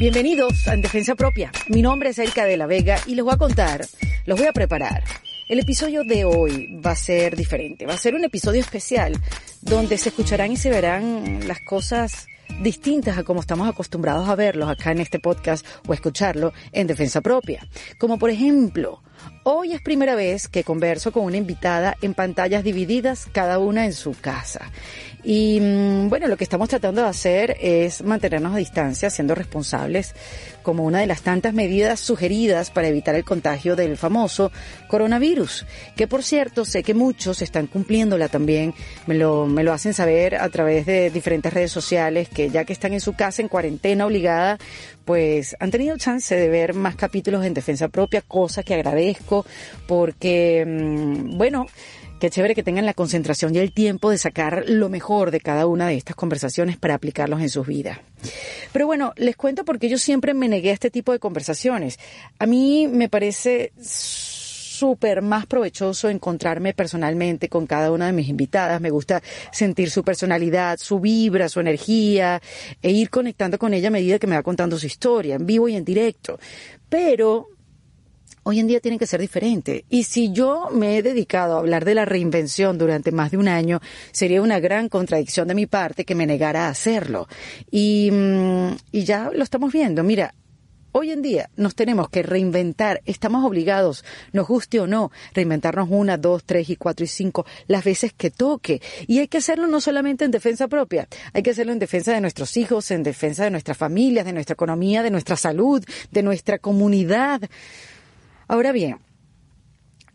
Bienvenidos a En Defensa Propia. Mi nombre es Erika de la Vega y les voy a contar, los voy a preparar. El episodio de hoy va a ser diferente, va a ser un episodio especial donde se escucharán y se verán las cosas distintas a como estamos acostumbrados a verlos acá en este podcast o escucharlo en defensa propia. Como por ejemplo, hoy es primera vez que converso con una invitada en pantallas divididas, cada una en su casa. Y mm, bueno, lo que estamos tratando de hacer es mantenernos a distancia, siendo responsables, como una de las tantas medidas sugeridas para evitar el contagio del famoso coronavirus, que por cierto sé que muchos están cumpliéndola también, me lo, me lo hacen saber a través de diferentes redes sociales, que ya que están en su casa en cuarentena obligada, pues han tenido chance de ver más capítulos en defensa propia, cosa que agradezco, porque, mm, bueno, Qué chévere que tengan la concentración y el tiempo de sacar lo mejor de cada una de estas conversaciones para aplicarlos en sus vidas. Pero bueno, les cuento porque yo siempre me negué a este tipo de conversaciones. A mí me parece súper más provechoso encontrarme personalmente con cada una de mis invitadas. Me gusta sentir su personalidad, su vibra, su energía e ir conectando con ella a medida que me va contando su historia, en vivo y en directo. Pero hoy en día tiene que ser diferente. Y si yo me he dedicado a hablar de la reinvención durante más de un año, sería una gran contradicción de mi parte que me negara a hacerlo. Y, mm, y ya lo estamos viendo. Mira, Hoy en día nos tenemos que reinventar, estamos obligados, nos guste o no, reinventarnos una, dos, tres y cuatro y cinco, las veces que toque. Y hay que hacerlo no solamente en defensa propia, hay que hacerlo en defensa de nuestros hijos, en defensa de nuestras familias, de nuestra economía, de nuestra salud, de nuestra comunidad. Ahora bien,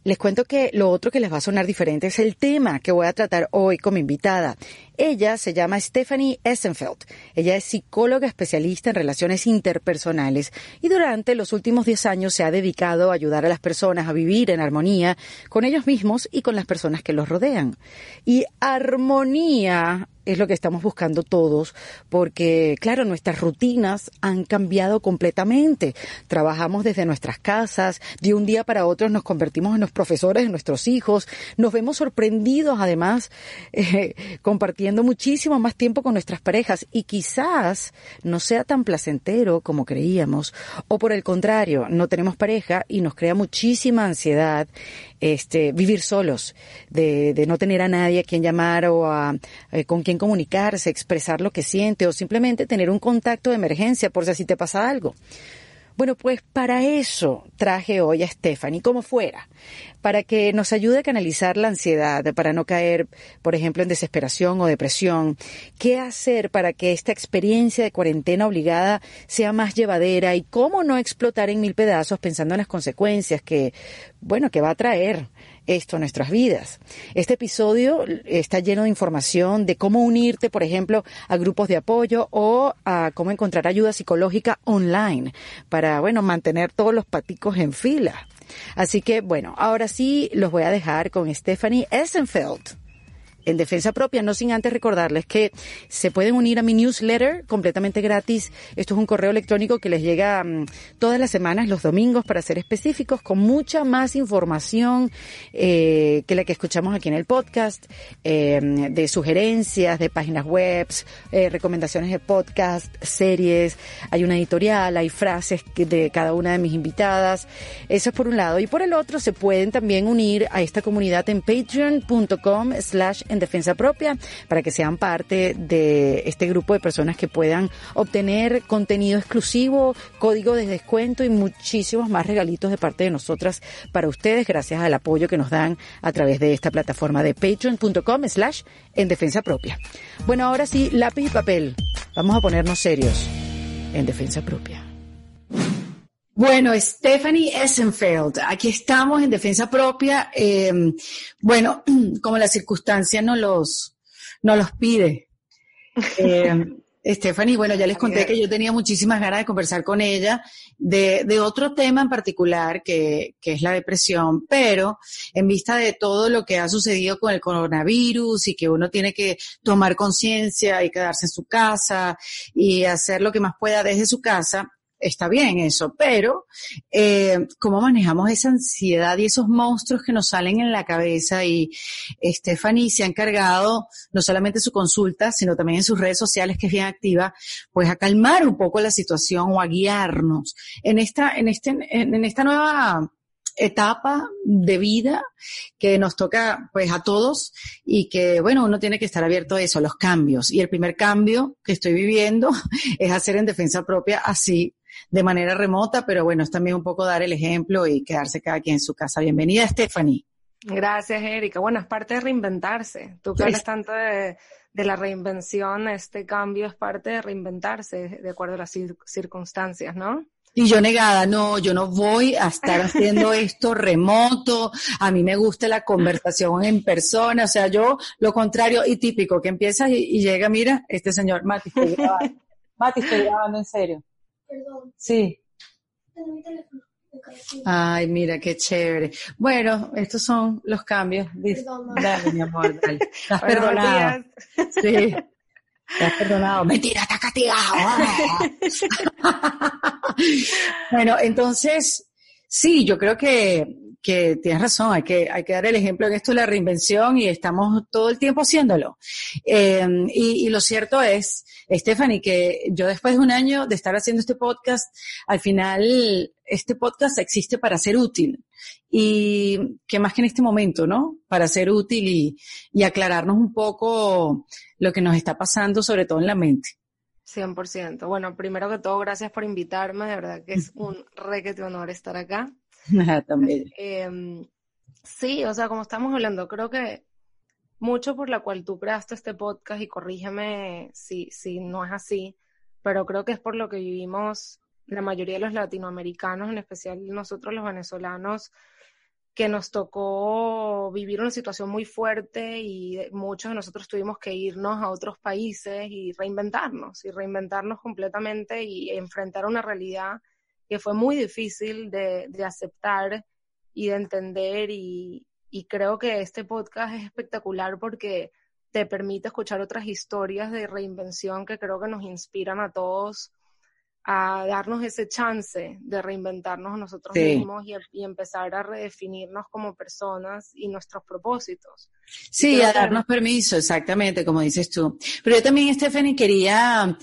les cuento que lo otro que les va a sonar diferente es el tema que voy a tratar hoy con mi invitada. Ella se llama Stephanie Essenfeld. Ella es psicóloga especialista en relaciones interpersonales y durante los últimos 10 años se ha dedicado a ayudar a las personas a vivir en armonía con ellos mismos y con las personas que los rodean. Y armonía es lo que estamos buscando todos, porque claro, nuestras rutinas han cambiado completamente. Trabajamos desde nuestras casas, de un día para otro nos convertimos en los profesores de nuestros hijos, nos vemos sorprendidos además eh, compartiendo muchísimo más tiempo con nuestras parejas y quizás no sea tan placentero como creíamos, o por el contrario, no tenemos pareja y nos crea muchísima ansiedad este, vivir solos, de, de no tener a nadie a quien llamar o a, eh, con quien comunicarse, expresar lo que siente o simplemente tener un contacto de emergencia por si así te pasa algo. Bueno, pues para eso traje hoy a Stephanie, como fuera, para que nos ayude a canalizar la ansiedad, para no caer, por ejemplo, en desesperación o depresión. ¿Qué hacer para que esta experiencia de cuarentena obligada sea más llevadera y cómo no explotar en mil pedazos pensando en las consecuencias que, bueno, que va a traer esto a nuestras vidas. Este episodio está lleno de información de cómo unirte, por ejemplo, a grupos de apoyo o a cómo encontrar ayuda psicológica online para, bueno, mantener todos los paticos en fila. Así que, bueno, ahora sí los voy a dejar con Stephanie Essenfeld en defensa propia, no sin antes recordarles que se pueden unir a mi newsletter completamente gratis. Esto es un correo electrónico que les llega mm, todas las semanas, los domingos, para ser específicos, con mucha más información eh, que la que escuchamos aquí en el podcast, eh, de sugerencias, de páginas web, eh, recomendaciones de podcast, series, hay una editorial, hay frases de cada una de mis invitadas. Eso es por un lado. Y por el otro, se pueden también unir a esta comunidad en patreon.com slash en defensa propia para que sean parte de este grupo de personas que puedan obtener contenido exclusivo, código de descuento y muchísimos más regalitos de parte de nosotras para ustedes gracias al apoyo que nos dan a través de esta plataforma de patreon.com slash en defensa propia. Bueno, ahora sí, lápiz y papel. Vamos a ponernos serios en defensa propia. Bueno, Stephanie Essenfeld, aquí estamos en defensa propia. Eh, bueno, como la circunstancia no los, no los pide. Eh, Stephanie, bueno, ya les conté que yo tenía muchísimas ganas de conversar con ella de, de otro tema en particular, que, que, es la depresión, pero en vista de todo lo que ha sucedido con el coronavirus y que uno tiene que tomar conciencia y quedarse en su casa y hacer lo que más pueda desde su casa, está bien eso, pero eh, cómo manejamos esa ansiedad y esos monstruos que nos salen en la cabeza y Stephanie se ha encargado no solamente su consulta, sino también en sus redes sociales, que es bien activa, pues a calmar un poco la situación o a guiarnos en esta, en este, en esta nueva etapa de vida que nos toca pues a todos y que bueno, uno tiene que estar abierto a eso, a los cambios. Y el primer cambio que estoy viviendo es hacer en defensa propia así de manera remota, pero bueno, es también un poco dar el ejemplo y quedarse cada quien en su casa. Bienvenida, Stephanie. Gracias, Erika. Bueno, es parte de reinventarse. Tú que hablas tanto de, de, la reinvención, este cambio es parte de reinventarse de acuerdo a las circunstancias, ¿no? Y yo negada, no, yo no voy a estar haciendo esto remoto, a mí me gusta la conversación en persona, o sea, yo lo contrario y típico, que empieza y, llega, mira, este señor, Mati, estoy grabando. Mati, estoy grabando en serio. Perdón. Sí. Ay, mira, qué chévere. Bueno, estos son los cambios. Perdón, dale, mi amor, dale. Estás perdonado. Sí. Te has perdonado. Mentira, está castigado. bueno, entonces, sí, yo creo que, que tienes razón, hay que, hay que dar el ejemplo en esto de la reinvención y estamos todo el tiempo haciéndolo. Eh, y, y, lo cierto es, Stephanie, que yo después de un año de estar haciendo este podcast, al final este podcast existe para ser útil. Y que más que en este momento, ¿no? Para ser útil y, y aclararnos un poco lo que nos está pasando, sobre todo en la mente. 100%. Bueno, primero que todo, gracias por invitarme. De verdad que es un requete honor estar acá. También. Eh, sí, o sea, como estamos hablando, creo que mucho por la cual tú creaste este podcast y corrígeme si, si no es así, pero creo que es por lo que vivimos la mayoría de los latinoamericanos, en especial nosotros los venezolanos, que nos tocó vivir una situación muy fuerte y muchos de nosotros tuvimos que irnos a otros países y reinventarnos, y reinventarnos completamente y enfrentar una realidad que fue muy difícil de, de aceptar y de entender y, y creo que este podcast es espectacular porque te permite escuchar otras historias de reinvención que creo que nos inspiran a todos a darnos ese chance de reinventarnos nosotros mismos y, empezar a redefinirnos como personas y nuestros propósitos. Sí, a darnos permiso, exactamente, como dices tú. Pero yo también, Stephanie, quería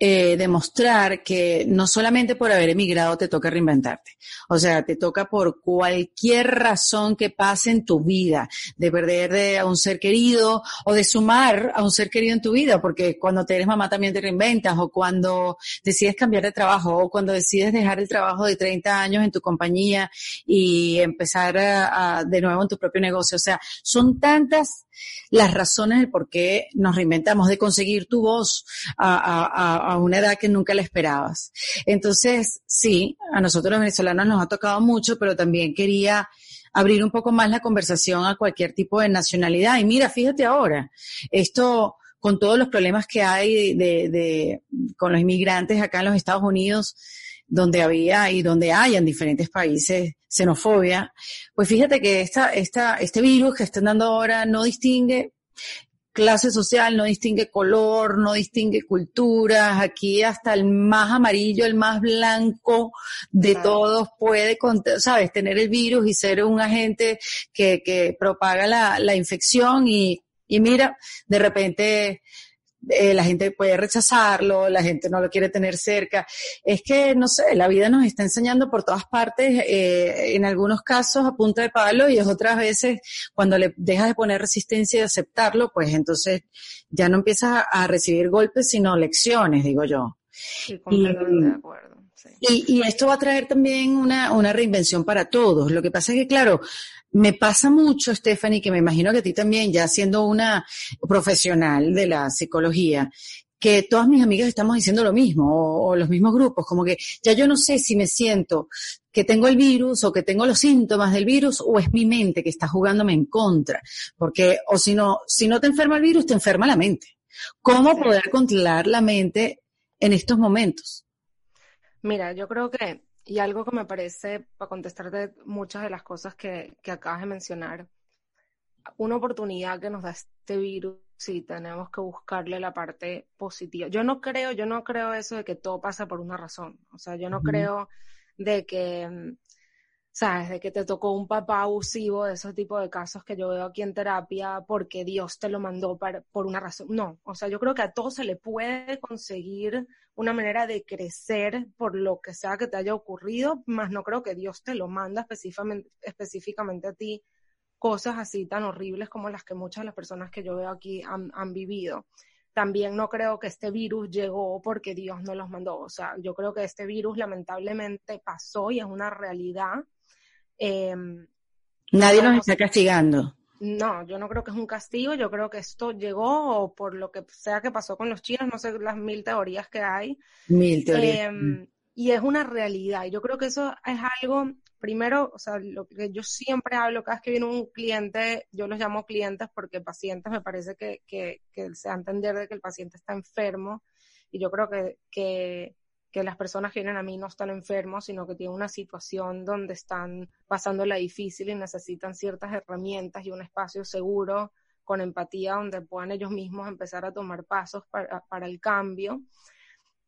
eh, demostrar que no solamente por haber emigrado te toca reinventarte, o sea, te toca por cualquier razón que pase en tu vida, de perder a un ser querido o de sumar a un ser querido en tu vida, porque cuando te eres mamá también te reinventas, o cuando decides cambiar de trabajo, o cuando decides dejar el trabajo de 30 años en tu compañía y empezar de nuevo en tu propio negocio, o sea, son tantas las razones del por qué nos reinventamos, de conseguir tu voz a, una edad que nunca la esperabas. Entonces, sí, a nosotros los venezolanos nos ha tocado mucho, pero también quería abrir un poco más la conversación a cualquier tipo de nacionalidad. Y mira, fíjate ahora, esto con todos los problemas que hay de, con los inmigrantes acá en los Estados Unidos, donde había y donde hay en diferentes países xenofobia, pues fíjate que esta, esta, este virus que están dando ahora no distingue clase social, no distingue color, no distingue culturas. Aquí hasta el más amarillo, el más blanco de todos puede, sabes, tener el virus y ser un agente que, que propaga la, la infección. Y, y mira, de repente eh, la gente puede rechazarlo, la gente no lo quiere tener cerca. Es que, no sé, la vida nos está enseñando por todas partes, eh, en algunos casos a punta de palo y es otras veces cuando le dejas de poner resistencia y aceptarlo, pues entonces ya no empiezas a, recibir golpes, sino lecciones, digo yo. Sí, completamente de acuerdo. Y, y, esto va a traer también una, una reinvención para todos. Lo que pasa es que, claro, me pasa mucho, Stephanie, que me imagino que a ti también, ya siendo una profesional de la psicología, que todas mis amigas estamos diciendo lo mismo, o, los mismos grupos, como que ya yo no sé si me siento que tengo el virus o que tengo los síntomas del virus o es mi mente que está jugándome en contra, porque o si no, si no te enferma el virus, te enferma la mente. ¿Cómo poder controlar la mente en estos momentos? Mira, yo creo que y algo que me parece, para contestarte muchas de las cosas que, que acabas de mencionar, una oportunidad que nos da este virus y tenemos que buscarle la parte positiva. Yo no creo, yo no creo eso de que todo pasa por una razón. O sea, yo no creo de que mm, ¿sabes? De que te tocó un papá abusivo, de esos tipos de casos que yo veo aquí en terapia, porque Dios te lo mandó por una razón. No, o sea, yo creo que a todos se le puede conseguir una manera de crecer por lo que sea que te haya ocurrido, más no creo que Dios te lo manda específicamente, específicamente a ti cosas así tan horribles como las que muchas de las personas que yo veo aquí han, han vivido también no creo que este virus llegó porque Dios no los mandó. O sea, yo creo que este virus lamentablemente pasó y es una realidad Em, Nadie nos está castigando. No, yo no creo que es un castigo, yo creo que esto llegó por lo que sea que pasó con los chinos, no sé las mil teorías que hay. Mil teorías. Em, y es una realidad. Yo creo que eso es algo, primero, o sea, lo que yo siempre hablo, cada vez que viene un cliente, yo los llamo clientes porque pacientes me parece que, que, que se va a entender de que el paciente está enfermo. Y yo creo que, que que las personas que vienen a mí no están enfermos, sino que tienen una situación donde están pasándola difícil y necesitan ciertas herramientas y un espacio seguro con empatía donde puedan ellos mismos empezar a tomar pasos para, el cambio.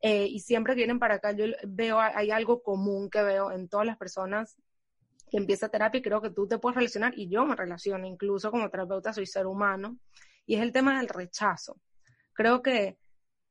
Eh, y siempre vienen para acá, yo veo, hay algo común que veo en todas las personas que empieza terapia y creo que tú te puedes relacionar y yo me relaciono, incluso como terapeuta soy ser humano, y es el tema del rechazo. Creo que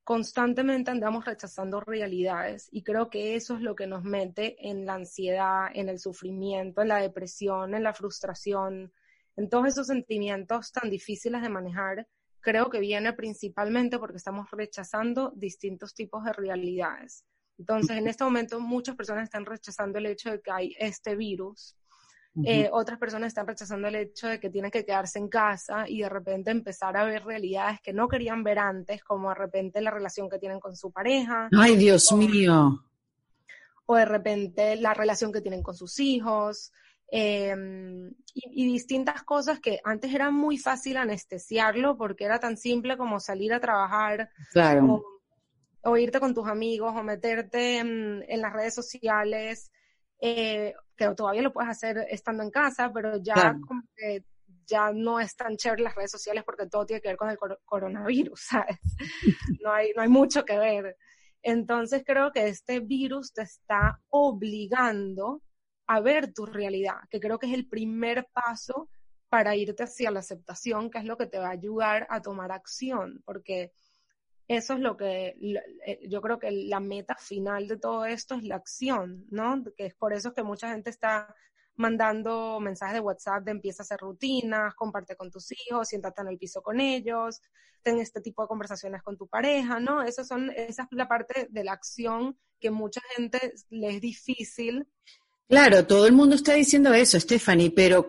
constantemente andamos rechazando realidades y creo que eso es lo que nos mete en la ansiedad, en el sufrimiento, en la depresión, en la frustración, en todos esos sentimientos tan difíciles de manejar. Creo que viene principalmente porque estamos rechazando distintos tipos de realidades. Entonces, en este momento muchas personas están rechazando el hecho de que hay este virus eh, otras personas están rechazando el hecho de que tienen que quedarse en casa y de repente empezar a ver realidades que no querían ver antes, como de repente la relación que tienen con su pareja. Ay, Dios mío. O de repente la relación que tienen con sus hijos. Em, y, distintas cosas que antes era muy fácil anestesiarlo porque era tan simple como salir a trabajar o, irte con tus amigos o meterte en, en las redes sociales eh, que todavía lo puedes hacer estando en casa, pero ya como que ya no es tan chévere las redes sociales porque todo tiene que ver con el coronavirus, ¿sabes? No hay, no hay mucho que ver. Entonces creo que este virus te está obligando a ver tu realidad, que creo que es el primer paso para irte hacia la aceptación, que es lo que te va a ayudar a tomar acción, porque eso es lo que eh, yo creo que la meta final de todo esto es la acción, ¿no? Que es por eso que mucha gente está mandando mensajes de WhatsApp de empieza a hacer rutinas, comparte con tus hijos, siéntate en el piso con ellos, ten este tipo de conversaciones con tu pareja, ¿no? Eso son, esa es la parte de la acción que mucha gente le es difícil. Claro, todo el mundo está diciendo eso, Stephanie, pero,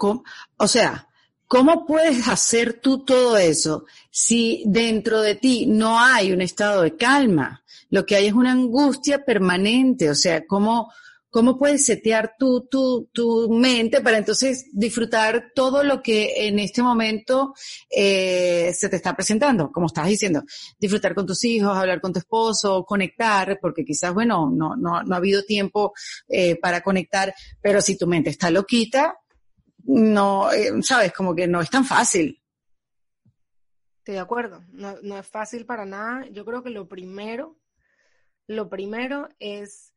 o sea, ¿Cómo puedes hacer tú todo eso si dentro de ti no hay un estado de calma? Lo que hay es una angustia permanente, o sea, ¿cómo, cómo puedes setear tu, tu, tu mente para entonces disfrutar todo lo que en este momento eh, se te está presentando, como estabas diciendo, disfrutar con tus hijos, hablar con tu esposo, conectar, porque quizás, bueno, no, no, no ha habido tiempo eh, para conectar, pero si tu mente está loquita, no, eh, sabes, como que no es tan fácil. Estoy de acuerdo, no, no es fácil para nada. Yo creo que lo primero, lo primero es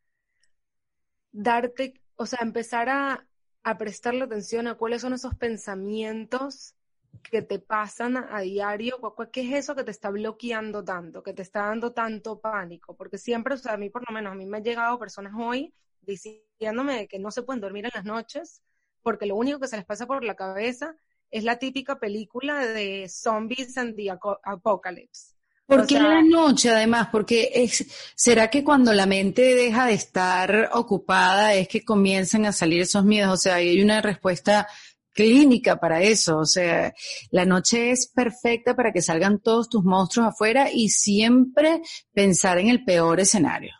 darte, o sea, empezar a, a prestarle atención a cuáles son esos pensamientos que te pasan a, diario, ¿qué es eso que te está bloqueando tanto, que te está dando tanto pánico? Porque siempre, o sea, a mí por lo menos, a mí me han llegado personas hoy diciéndome que no se pueden dormir en las noches porque lo único que se les pasa por la cabeza es la típica película de Zombies and the Apocalypse. ¿Por qué la noche además? Porque es, ¿será que cuando la mente deja de estar ocupada es que comienzan a salir esos miedos? O sea, hay una respuesta clínica para eso. O sea, la noche es perfecta para que salgan todos tus monstruos afuera y siempre pensar en el peor escenario.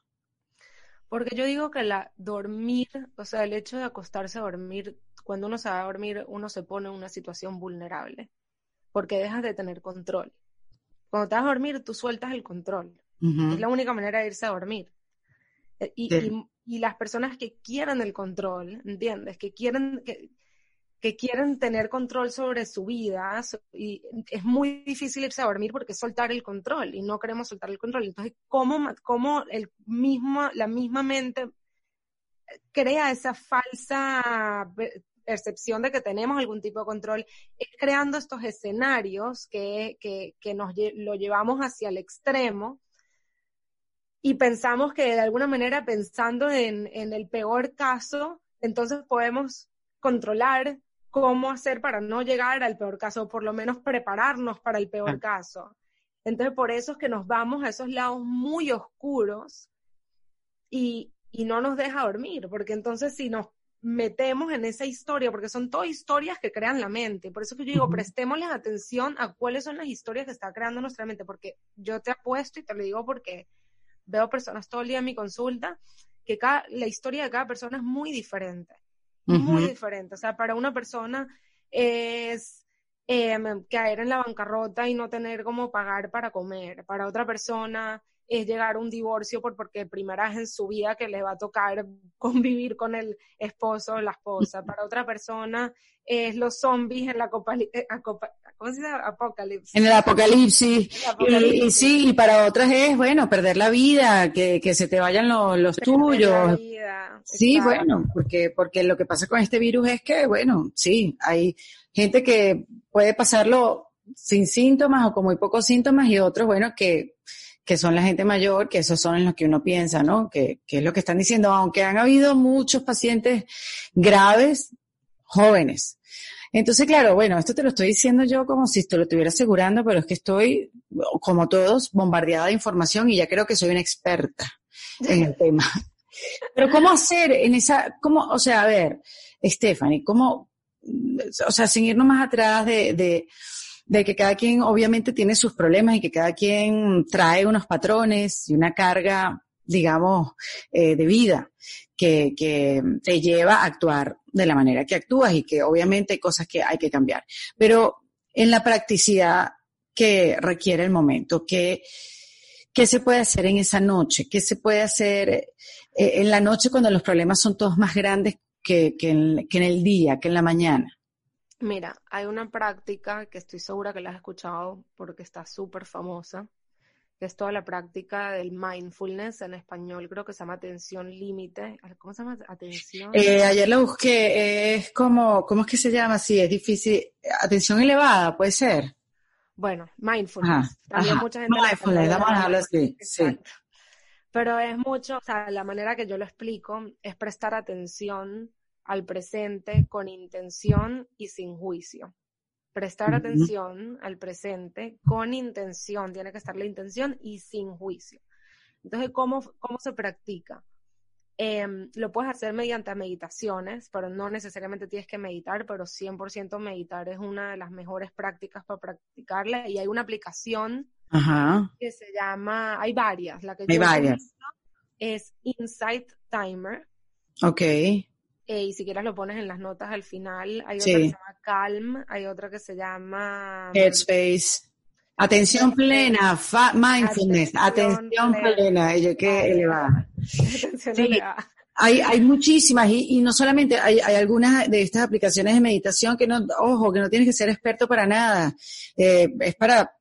Porque yo digo que la dormir, o sea, el hecho de acostarse a dormir cuando uno se va a dormir, uno se pone en una situación vulnerable, porque dejas de tener control. Cuando te vas a dormir, tú sueltas el control. Es la única manera de irse a dormir. Eh, y, y, las personas que quieren el control, ¿entiendes? Que quieren, que, que quieren tener control sobre su vida y es muy difícil irse a dormir porque es soltar el control y no queremos soltar el control. Entonces, ¿cómo, cómo el mismo, la misma mente crea esa falsa percepción de que tenemos algún tipo de control, es creando estos escenarios que, que, que nos lo llevamos hacia el extremo y pensamos que de alguna manera pensando en, en el peor caso, entonces podemos controlar cómo hacer para no llegar al peor caso, o por lo menos prepararnos para el peor caso. Entonces, por eso es que nos vamos a esos lados muy oscuros y, y no nos deja dormir, porque entonces si nos metemos en esa historia, porque son todas historias que crean la mente. Por eso que yo digo, prestémosles atención a cuáles son las historias que está creando nuestra mente, porque yo te apuesto y te lo digo porque veo personas todo el día en mi consulta, que cada, la historia de cada persona es muy diferente muy diferente. O sea, para una persona es em, caer en la bancarrota y no tener cómo pagar para comer. Para otra persona es llegar a un divorcio por, porque primera vez en su vida que le va a tocar convivir con el esposo o la esposa. Para otra persona es los zombies en la copa, eh, ¿cómo se dice? Apocalipsis. En el apocalipsis. Y, sí, y para otras es, bueno, perder la vida, que, que se te vayan los, los tuyos. Sí, bueno, porque, porque lo que pasa con este virus es que, bueno, sí, hay gente que puede pasarlo sin síntomas o con muy pocos síntomas y otros, bueno, que, que son la gente mayor, que esos son en los que uno piensa, ¿no? Que, que es lo que están diciendo, aunque han habido muchos pacientes graves, jóvenes. Entonces, claro, bueno, esto te lo estoy diciendo yo como si te lo estuviera asegurando, pero es que estoy, como todos, bombardeada de información y ya creo que soy una experta en el tema. Pero ¿cómo hacer en esa, cómo, o sea, a ver, Stephanie, cómo, o sea, sin irnos más atrás de, de, de que cada quien obviamente tiene sus problemas y que cada quien trae unos patrones y una carga, digamos, eh, de vida que, te lleva a actuar de la manera que actúas y que obviamente hay cosas que hay que cambiar. Pero en la practicidad que requiere el momento, que, ¿qué se puede hacer en esa noche? ¿Qué se puede hacer eh, en la noche cuando los problemas son todos más grandes que, que en el día, que en la mañana? Mira, hay una práctica que estoy segura que la has escuchado porque está súper famosa, que es toda la práctica del mindfulness en español, creo que se llama atención límite. ¿Cómo se llama? Atención. Eh, ayer lo busqué, es como, ¿cómo es que se llama? Sí, es difícil. Atención elevada, puede ser. Bueno, mindfulness. También mucha gente. Mindfulness, vamos a hablar así. Sí. Pero es mucho, o sea, la manera que yo lo explico es prestar atención al presente con intención y sin juicio. Prestar atención al presente con intención, tiene que estar la intención y sin juicio. Entonces, ¿cómo, cómo se practica? Em, lo puedes hacer mediante meditaciones, pero no necesariamente tienes que meditar, pero 100% meditar es una de las mejores prácticas para practicarla y hay una aplicación que se llama, hay varias, la que hay varias. es Insight Timer. Ok. Eh, y si quieres lo pones en las notas al final. Hay otra que se llama Calm, hay otra que se llama Headspace. Atención plena, mindfulness, atención, plena, ella que elevada. sí, hay, hay muchísimas y, y no solamente hay, hay, algunas de estas aplicaciones de meditación que no, ojo, que no tienes que ser experto para nada. Eh, es para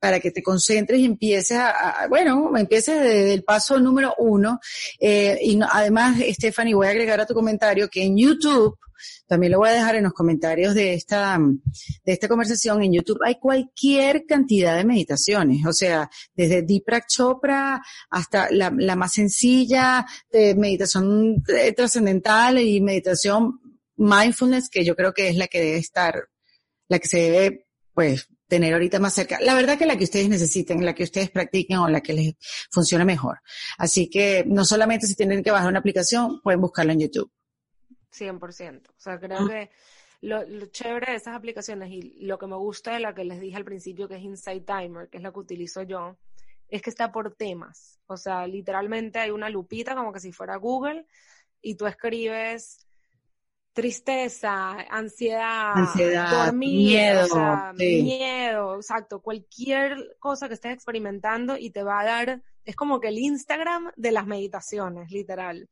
para que te concentres y empieces a, bueno, empieces desde el paso número uno. Eh, y además, Stephanie, voy a agregar a tu comentario que en YouTube, también lo voy a dejar en los comentarios de esta, de esta conversación, en YouTube hay cualquier cantidad de meditaciones, o sea, desde Deepak Chopra hasta la, la más sencilla, de meditación eh, trascendental y meditación mindfulness, que yo creo que es la que debe estar, la que se debe, pues, tener ahorita más cerca. La verdad que la que ustedes necesiten, la que ustedes practiquen o la que les funcione mejor. Así que no solamente si tienen que bajar una aplicación, pueden buscarla en YouTube. 100%. O sea, creo que lo, chévere de esas aplicaciones y lo que me gusta de la que les dije al principio, que es Insight Timer, que es la que utilizo yo, es que está por temas. O sea, literalmente hay una lupita como que si fuera Google y tú escribes tristeza, ansiedad, miedo, miedo, exacto, cualquier cosa que estés experimentando y te va a dar, es como que el Instagram de las meditaciones, literal.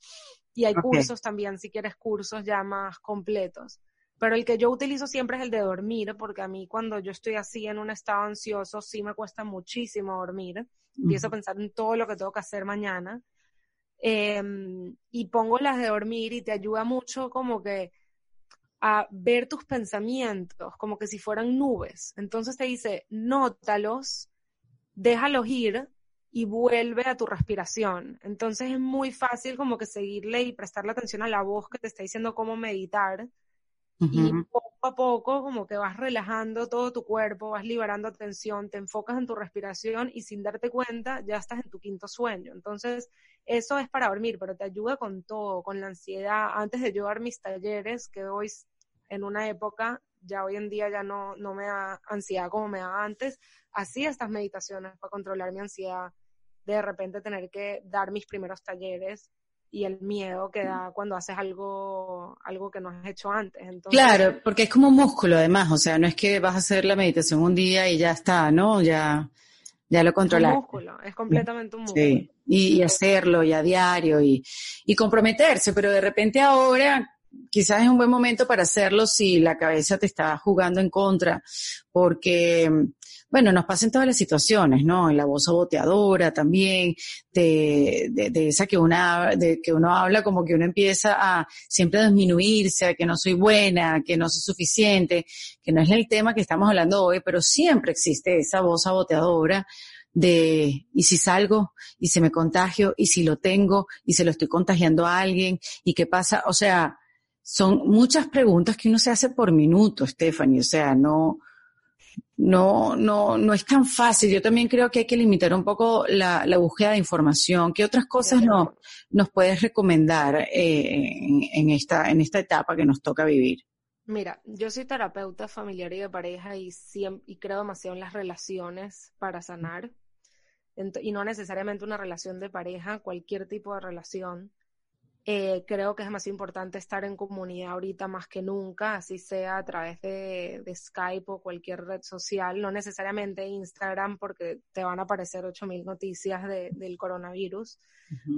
Y hay cursos también, si quieres cursos ya más completos. pero el que yo utilizo siempre es el de dormir, porque a mí cuando yo estoy así en un estado ansioso, sí me cuesta muchísimo dormir. Empiezo a pensar en todo lo que tengo que hacer mañana. Em, y pongo las de dormir y te ayuda mucho como que a ver tus pensamientos, como que si fueran nubes. Entonces te dice, nótalos, déjalos ir y vuelve a tu respiración. Entonces es muy fácil como que seguirle y prestarle atención a la voz que te está diciendo cómo meditar y poco a poco como que vas relajando todo tu cuerpo, vas liberando tensión, te enfocas en tu respiración y sin darte cuenta ya estás en tu quinto sueño. Entonces, eso es para dormir, pero te ayuda con todo, con la ansiedad. Antes de llevar mis talleres, que hoy en una época, ya hoy en día ya no, no me da ansiedad como me da antes, hacía estas meditaciones para controlar mi ansiedad, de repente tener que dar mis primeros talleres y el miedo que da cuando haces algo, algo que no has hecho antes. claro, porque es como un músculo además, o sea, no es que vas a hacer la meditación un día y ya está, ¿no? Ya, ya lo controlas. Es un músculo, es completamente un músculo. Sí, y, hacerlo y a diario y, y comprometerse, pero de repente ahora quizás es un buen momento para hacerlo si la cabeza te está jugando en contra, porque bueno, nos pasa en todas las situaciones, ¿no? La voz saboteadora también, de, de, esa que, una, de que uno habla como que uno empieza a siempre a disminuirse, a que no soy buena, que no soy suficiente, que no es el tema que estamos hablando hoy, pero siempre existe esa voz saboteadora de, y si salgo, y si me contagio, y si lo tengo, y se lo estoy contagiando a alguien, y qué pasa, o sea, son muchas preguntas que uno se hace por minuto, Stephanie, o sea, no, no, no, no es tan fácil. Yo también creo que hay que limitar un poco la, búsqueda de información. ¿Qué otras cosas no, nos puedes recomendar eh, en, esta, en esta etapa que nos toca vivir? Mira, yo soy terapeuta familiar y de pareja y, y creo demasiado en las relaciones para sanar. y no necesariamente una relación de pareja, cualquier tipo de relación. Eh, creo que es más importante estar en comunidad ahorita más que nunca, así sea a través de, Skype o cualquier red social, no necesariamente Instagram porque te van a aparecer 8.000 noticias del coronavirus,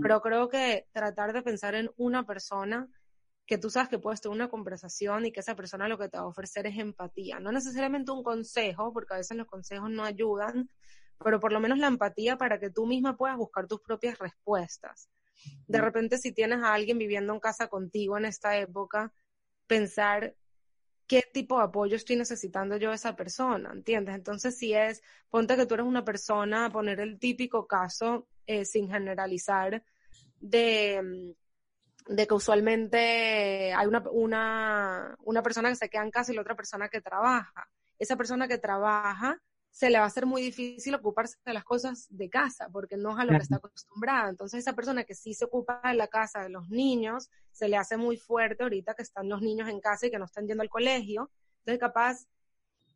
pero creo que tratar de pensar en una persona que tú sabes que puedes tener una conversación y que esa persona lo que te va a ofrecer es empatía, no necesariamente un consejo, porque a veces los consejos no ayudan, pero por lo menos la empatía para que tú misma puedas buscar tus propias respuestas de repente, si tienes a alguien viviendo en casa contigo en esta época, pensar qué tipo de apoyo estoy necesitando yo de esa persona, ¿entiendes? Entonces, si es, ponte que tú eres una persona, poner el típico caso, eh, sin generalizar, de, de que usualmente hay una, una, una persona que se queda en casa y la otra persona que trabaja. Esa persona que trabaja se le va a hacer muy difícil ocuparse de las cosas de casa, porque no es a lo que está acostumbrada. Entonces, esa persona que sí se ocupa de la casa de los niños, se le hace muy fuerte ahorita que están los niños en casa y que no están yendo al colegio. Entonces, capaz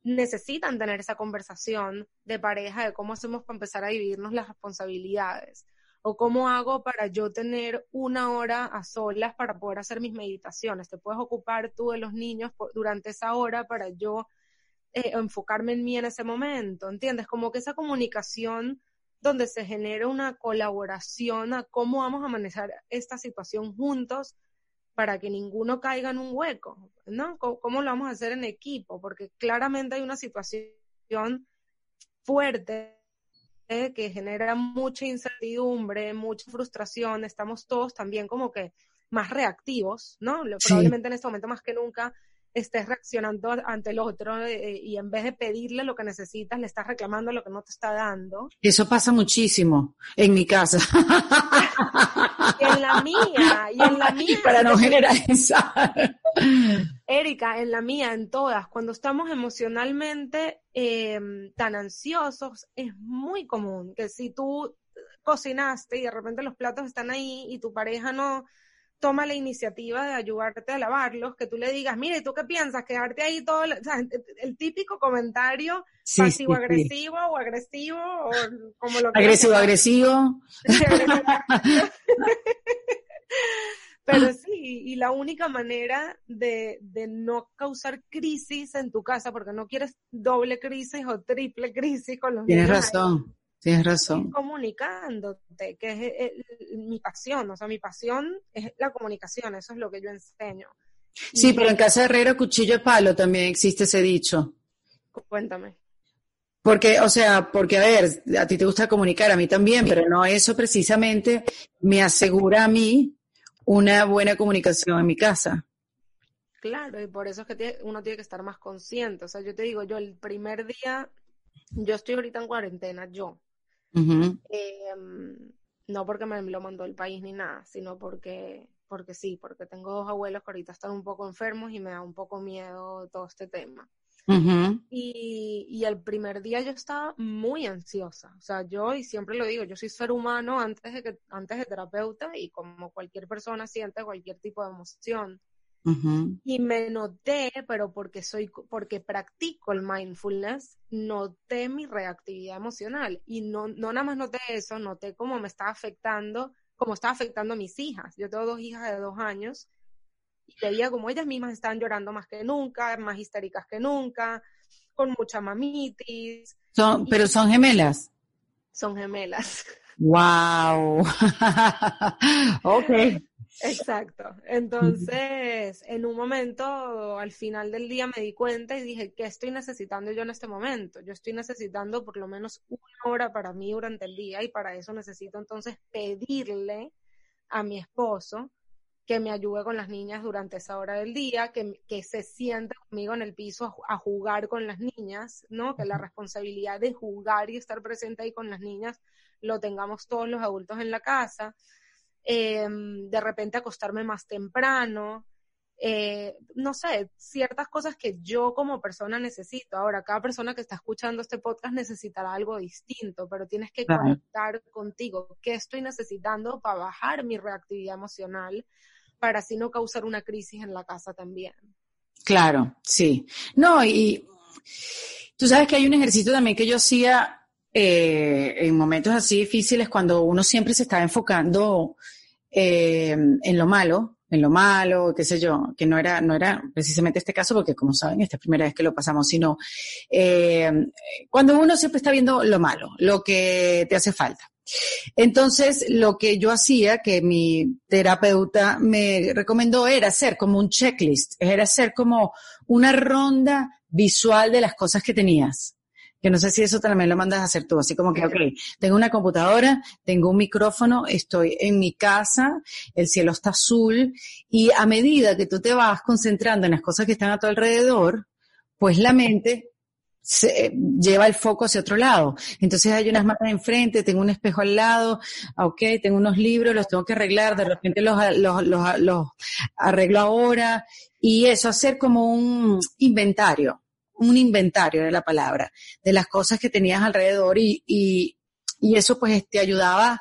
necesitan tener esa conversación de pareja de cómo hacemos para empezar a dividirnos las responsabilidades o cómo hago para yo tener una hora a solas para poder hacer mis meditaciones. Te puedes ocupar tú de los niños durante esa hora para yo eh, enfocarme en mí en ese momento, ¿entiendes? Como que esa comunicación donde se genera una colaboración a cómo vamos a manejar esta situación juntos para que ninguno caiga en un hueco, ¿no? ¿Cómo, lo vamos a hacer en equipo? Porque claramente hay una situación fuerte que genera mucha incertidumbre, mucha frustración, estamos todos también como que más reactivos, ¿no? Probablemente en este momento más que nunca estés reaccionando ante el otro eh, y en vez de pedirle lo que necesitas, le estás reclamando lo que no te está dando. Eso pasa muchísimo en mi casa. y en la mía, y en la mía. Para no generalizar. Erika, en la mía, en todas, cuando estamos emocionalmente em, tan ansiosos, es muy común que si tú cocinaste y de repente los platos están ahí y tu pareja no, toma la iniciativa de ayudarte a lavarlos, que tú le digas, mire, ¿tú qué piensas? Quedarte ahí todo, el, típico comentario pasivo-agresivo o agresivo, o como lo Agresivo-agresivo. Pero sí, y la única manera de, de, no causar crisis en tu casa, porque no quieres doble crisis o triple crisis con los Tienes razón. Tienes razón. Comunicándote, que es mi pasión, o sea, mi pasión es la comunicación, eso es lo que yo enseño. Sí, pero en casa de herrero, cuchillo de palo también existe ese dicho. Cuéntame. Porque, o sea, porque a ver, a ti te gusta comunicar, a mí también, pero no eso precisamente me asegura a mí una buena comunicación en mi casa. Claro, y por eso es que uno tiene que estar más consciente. O sea, yo te digo, yo el primer día, yo estoy ahorita en cuarentena, yo. Em, no porque me lo mandó el país ni nada, sino porque, porque sí, porque tengo dos abuelos que ahorita están un poco enfermos y me da un poco miedo todo este tema. y, y, el primer día yo estaba muy ansiosa. O sea, yo, y siempre lo digo, yo soy ser humano antes de, que, antes de terapeuta y como cualquier persona siente cualquier tipo de emoción. Y me noté, pero porque soy, porque practico el mindfulness, noté mi reactividad emocional. Y no, no nada más noté eso, noté cómo me estaba afectando, cómo estaba afectando a mis hijas. Yo tengo dos hijas de dos años y veía como ellas mismas están llorando más que nunca, más histéricas que nunca, con mucha mamitis. Son, pero son gemelas. Son gemelas. Wow. ok. Exacto. Entonces, en un momento, al final del día me di cuenta y dije, ¿qué estoy necesitando yo en este momento? Yo estoy necesitando por lo menos una hora para mí durante el día y para eso necesito entonces pedirle a mi esposo que me ayude con las niñas durante esa hora del día, que, que se siente conmigo en el piso a, a, jugar con las niñas, ¿no? Que la responsabilidad de jugar y estar presente ahí con las niñas lo tengamos todos los adultos en la casa eh, de repente acostarme más temprano, eh, no sé, ciertas cosas que yo como persona necesito. Ahora, cada persona que está escuchando este podcast necesitará algo distinto, pero tienes que conectar contigo. ¿Qué estoy necesitando para bajar mi reactividad emocional para así no causar una crisis en la casa también? Claro, sí. No, y tú sabes que hay un ejercicio también que yo hacía eh, en momentos así difíciles cuando uno siempre se está enfocando eh, en lo malo, en lo malo, qué sé yo, que no era, no era precisamente este caso, porque como saben, esta es la primera vez que lo pasamos, sino eh, cuando uno siempre está viendo lo malo, lo que te hace falta. Entonces, lo que yo hacía, que mi terapeuta me recomendó, era hacer como un checklist, era hacer como una ronda visual de las cosas que tenías que no sé si eso también lo mandas a hacer tú, así como que, ok, tengo una computadora, tengo un micrófono, estoy en mi casa, el cielo está azul, y a medida que tú te vas concentrando en las cosas que están a tu alrededor, pues la mente se lleva el foco hacia otro lado. Entonces hay unas matas enfrente, tengo un espejo al lado, ok, tengo unos libros, los tengo que arreglar, de repente los, los, los, los arreglo ahora, y eso, hacer como un inventario un inventario de la palabra, de las cosas que tenías alrededor y, y, y eso pues te ayudaba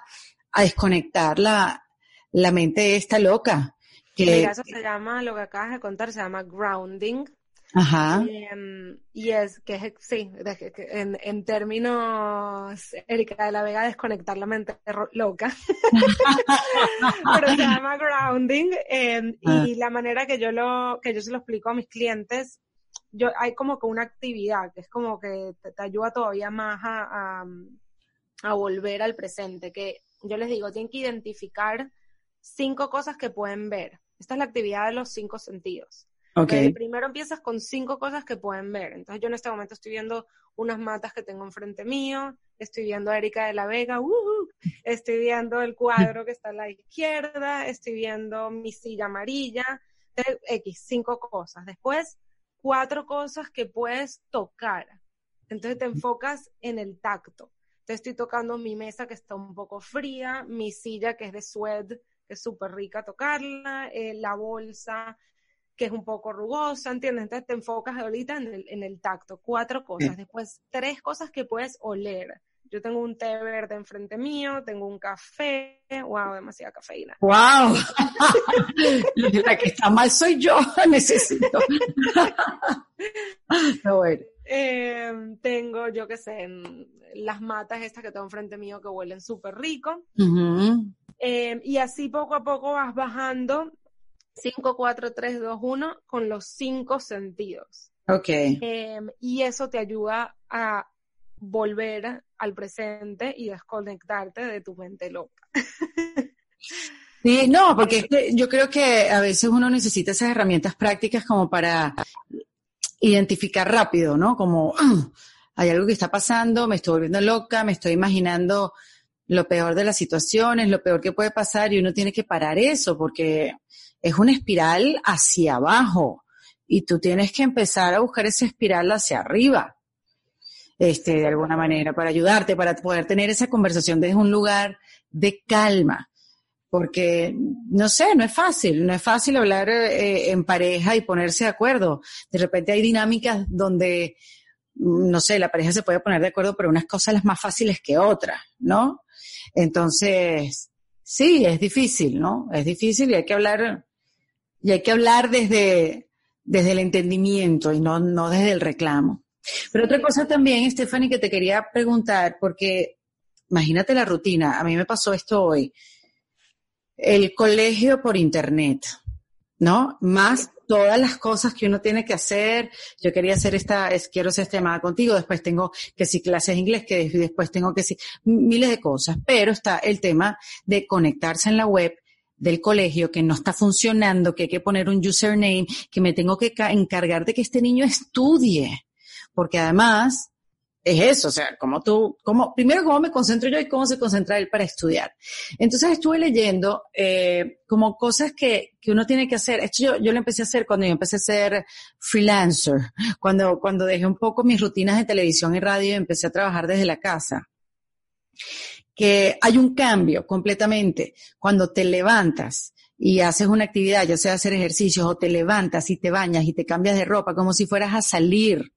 a desconectar la, la mente esta loca. Que, eso se llama, lo que acabas de contar, se llama grounding. Ajá. Em, y, es que es, sí, en, en, términos, Erika de la Vega, desconectar la mente loca. Pero se llama grounding. Em, y ah. la manera que yo lo, que yo se lo explico a mis clientes yo, hay como que una actividad que es como que te, ayuda todavía más a, a, volver al presente, que yo les digo, tienen que identificar cinco cosas que pueden ver. Esta es la actividad de los cinco sentidos. Okay. primero empiezas con cinco cosas que pueden ver. Entonces yo en este momento estoy viendo unas matas que tengo enfrente mío, estoy viendo a Erika de la Vega, estoy viendo el cuadro que está a la izquierda, estoy viendo mi silla amarilla, X, cinco cosas. Después cuatro cosas que puedes tocar. Entonces te enfocas en el tacto. Te estoy tocando mi mesa que está un poco fría, mi silla que es de suede, que es súper rica tocarla, eh, la bolsa que es un poco rugosa, ¿entiendes? Entonces te enfocas ahorita en el, en el tacto. Cuatro cosas. Después, tres cosas que puedes oler. Yo tengo un té verde enfrente mío, tengo un café, wow, demasiada cafeína. Wow. La que está mal soy yo, necesito. Em, tengo, yo qué sé, las matas estas que tengo enfrente mío que huelen súper rico. Em, y así poco a poco vas bajando 5, 4, 3, 2, 1 con los cinco sentidos. Ok. Em, y eso te ayuda a volver al presente y desconectarte de tu mente loca. Sí, no, porque yo creo que a veces uno necesita esas herramientas prácticas como para identificar rápido, ¿no? Como, ah, hay algo que está pasando, me estoy volviendo loca, me estoy imaginando lo peor de las situaciones, lo peor que puede pasar y uno tiene que parar eso porque es una espiral hacia abajo y tú tienes que empezar a buscar esa espiral hacia arriba, este, de alguna manera, para ayudarte, para poder tener esa conversación desde un lugar de calma. Porque, no sé, no es fácil, no es fácil hablar eh, en pareja y ponerse de acuerdo. De repente hay dinámicas donde, no sé, la pareja se puede poner de acuerdo, pero unas cosas las más fáciles que otras, ¿no? Entonces, sí, es difícil, ¿no? Es difícil y hay que hablar, y hay que hablar desde, desde el entendimiento y no, no desde el reclamo. Pero otra cosa también, Stephanie, que te quería preguntar, porque imagínate la rutina, a mí me pasó esto hoy, el colegio por internet, ¿no? Más todas las cosas que uno tiene que hacer. Yo quería hacer esta, es, quiero hacer esta llamada contigo, después tengo que si clases de inglés, que después tengo que si miles de cosas, pero está el tema de conectarse en la web del colegio que no está funcionando, que hay que poner un username, que me tengo que encargar de que este niño estudie. Porque además, es eso, o sea, como tú, como, primero cómo me concentro yo y cómo se concentra él para estudiar. Entonces estuve leyendo eh, como cosas que, que uno tiene que hacer. Esto yo, yo lo empecé a hacer cuando yo empecé a ser freelancer, cuando, cuando dejé un poco mis rutinas de televisión y radio y empecé a trabajar desde la casa que hay un cambio completamente cuando te levantas y haces una actividad, ya sea hacer ejercicios o te levantas y te bañas y te cambias de ropa como si fueras a salir,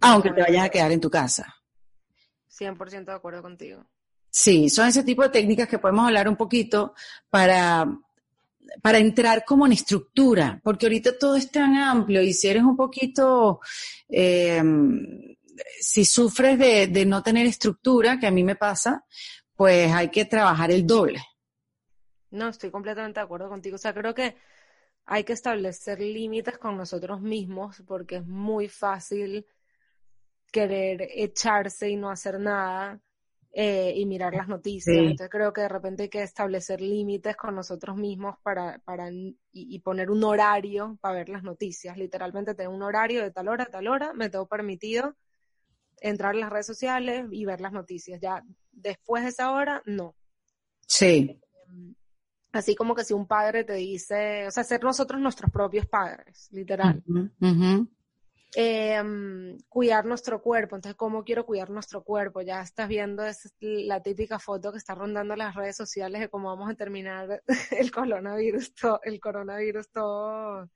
aunque te vayas a quedar en tu casa. 100% de acuerdo contigo. Sí, son ese tipo de técnicas que podemos hablar un poquito para, para entrar como en estructura, porque ahorita todo es tan amplio y si eres un poquito, eh, si sufres de, de no tener estructura, que a mí me pasa, pues hay que trabajar el doble. No, estoy completamente de acuerdo contigo. O sea, creo que hay que establecer límites con nosotros mismos porque es muy fácil querer echarse y no hacer nada eh, y mirar las noticias. Entonces creo que de repente hay que establecer límites con nosotros mismos para, para y, poner un horario para ver las noticias. Literalmente tener un horario de tal hora a tal hora, me tengo permitido entrar en las redes sociales y ver las noticias. Ya después de esa hora, no. Sí. Em, así como que si un padre te dice, o sea, ser nosotros nuestros propios padres, literal. Em, cuidar nuestro cuerpo. Entonces, ¿cómo quiero cuidar nuestro cuerpo? Ya estás viendo es la típica foto que está rondando las redes sociales de cómo vamos a terminar el coronavirus, todo, el coronavirus todo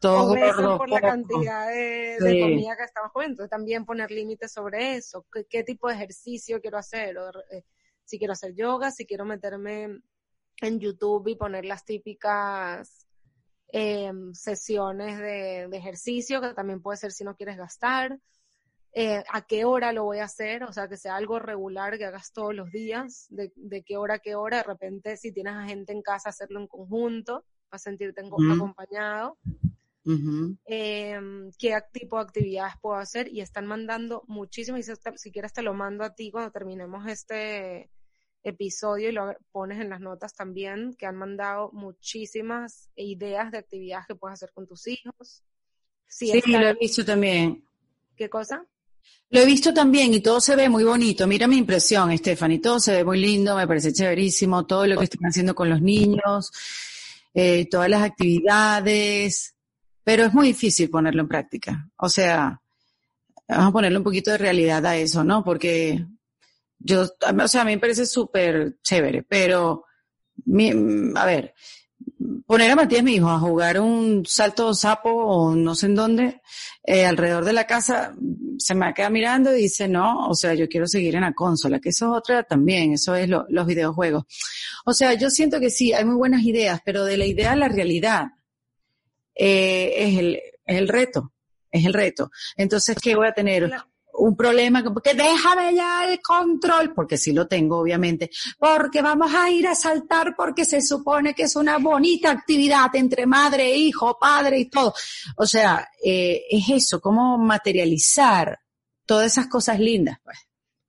todo por la cantidad de, comida que estamos comiendo. Entonces, también poner límites sobre eso. ¿Qué, tipo de ejercicio quiero hacer? O, eh, si quiero hacer yoga, si quiero meterme en YouTube y poner las típicas em, sesiones de, ejercicio, que también puede ser si no quieres gastar. Eh, a qué hora lo voy a hacer, o sea, que sea algo regular que hagas todos los días, de, qué hora a qué hora, de repente si tienes a gente en casa, hacerlo en conjunto, para sentirte acompañado. Em, qué tipo de actividades puedo hacer y están mandando muchísimo y si, quieres te lo mando a ti cuando terminemos este episodio y lo pones en las notas también que han mandado muchísimas ideas de actividades que puedes hacer con tus hijos. sí, lo he visto también. ¿Qué cosa? Lo he visto también y todo se ve muy bonito. Mira mi impresión, Stephanie, todo se ve muy lindo, me parece chéverísimo, todo lo que están haciendo con los niños, eh, todas las actividades, pero es muy difícil ponerlo en práctica. O sea, vamos a ponerle un poquito de realidad a eso, ¿no? Porque yo, o sea, a mí me parece súper chévere, pero, a ver, poner a Matías, mi hijo, a jugar un salto sapo o no sé en dónde, eh, alrededor de la casa, se me queda mirando y dice, no, o sea, yo quiero seguir en la consola, que eso es otra también, eso es los videojuegos. O sea, yo siento que sí, hay muy buenas ideas, pero de la idea a la realidad eh, es, el, es el reto, es el reto. Entonces, ¿qué voy a tener? Un problema, porque déjame ya el control, porque sí lo tengo, obviamente, porque vamos a ir a saltar porque se supone que es una bonita actividad entre madre, hijo, padre y todo. O sea, eh, es eso, cómo materializar todas esas cosas lindas, pues.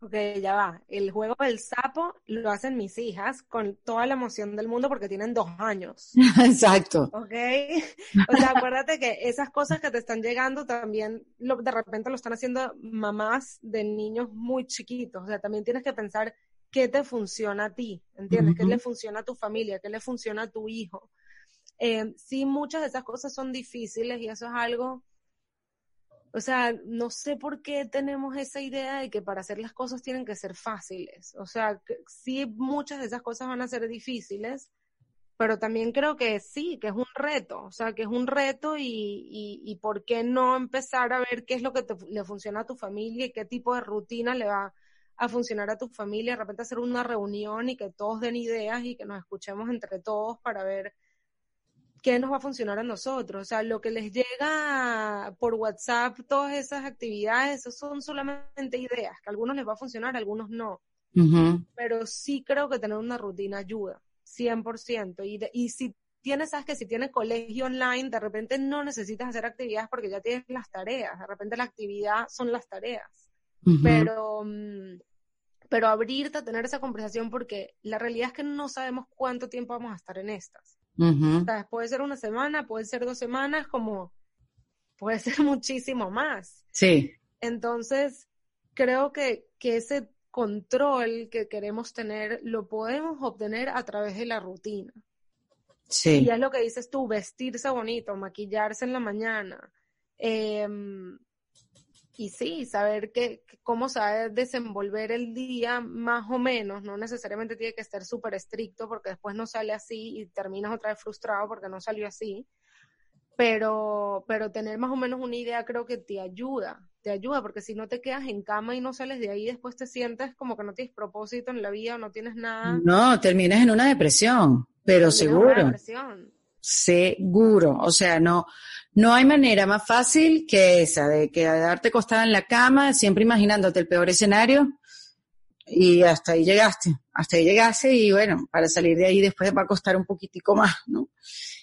Ok, ya va. El juego del sapo lo hacen mis hijas con toda la emoción del mundo porque tienen dos años. Exacto. Ok. O sea, acuérdate que esas cosas que te están llegando también lo, de repente lo están haciendo mamás de niños muy chiquitos. O sea, también tienes que pensar qué te funciona a ti, ¿entiendes? ¿Qué le funciona a tu familia? ¿Qué le funciona a tu hijo? Eh, sí, muchas de esas cosas son difíciles y eso es algo o sea, no sé por qué tenemos esa idea de que para hacer las cosas tienen que ser fáciles. O sea, sí, muchas de esas cosas van a ser difíciles, pero también creo que sí, que es un reto. O sea, que es un reto y, y, por qué no empezar a ver qué es lo que le funciona a tu familia y qué tipo de rutina le va a funcionar a tu familia. De repente hacer una reunión y que todos den ideas y que nos escuchemos entre todos para ver qué nos va a funcionar a nosotros. O sea, lo que les llega por WhatsApp, todas esas actividades, son solamente ideas, que a algunos les va a funcionar, a algunos no. Pero sí creo que tener una rutina ayuda, 100%. Y, y si tienes, sabes que si tienes colegio online, de repente no necesitas hacer actividades porque ya tienes las tareas. De repente la actividad son las tareas. Pero, mm, pero abrirte a tener esa conversación porque la realidad es que no sabemos cuánto tiempo vamos a estar en estas puede ser una semana, puede ser dos semanas, como puede ser muchísimo más. Sí. Entonces, creo que, que ese control que queremos tener lo podemos obtener a través de la rutina. Sí. Y es lo que dices tú, vestirse bonito, maquillarse en la mañana, eh, y sí, saber que, cómo sabe desenvolver el día más o menos, no necesariamente tiene que estar súper estricto porque después no sale así y terminas otra vez frustrado porque no salió así, pero, pero tener más o menos una idea creo que te ayuda, te ayuda porque si no te quedas en cama y no sales de ahí, después te sientes como que no tienes propósito en la vida o no tienes nada. No, terminas en una depresión, pero seguro. depresión. Seguro, o sea, no, no hay manera más fácil que esa, de quedarte acostada en la cama, siempre imaginándote el peor escenario, y hasta ahí llegaste, hasta ahí llegaste, y bueno, para salir de ahí después va a costar un poquitico más, ¿no?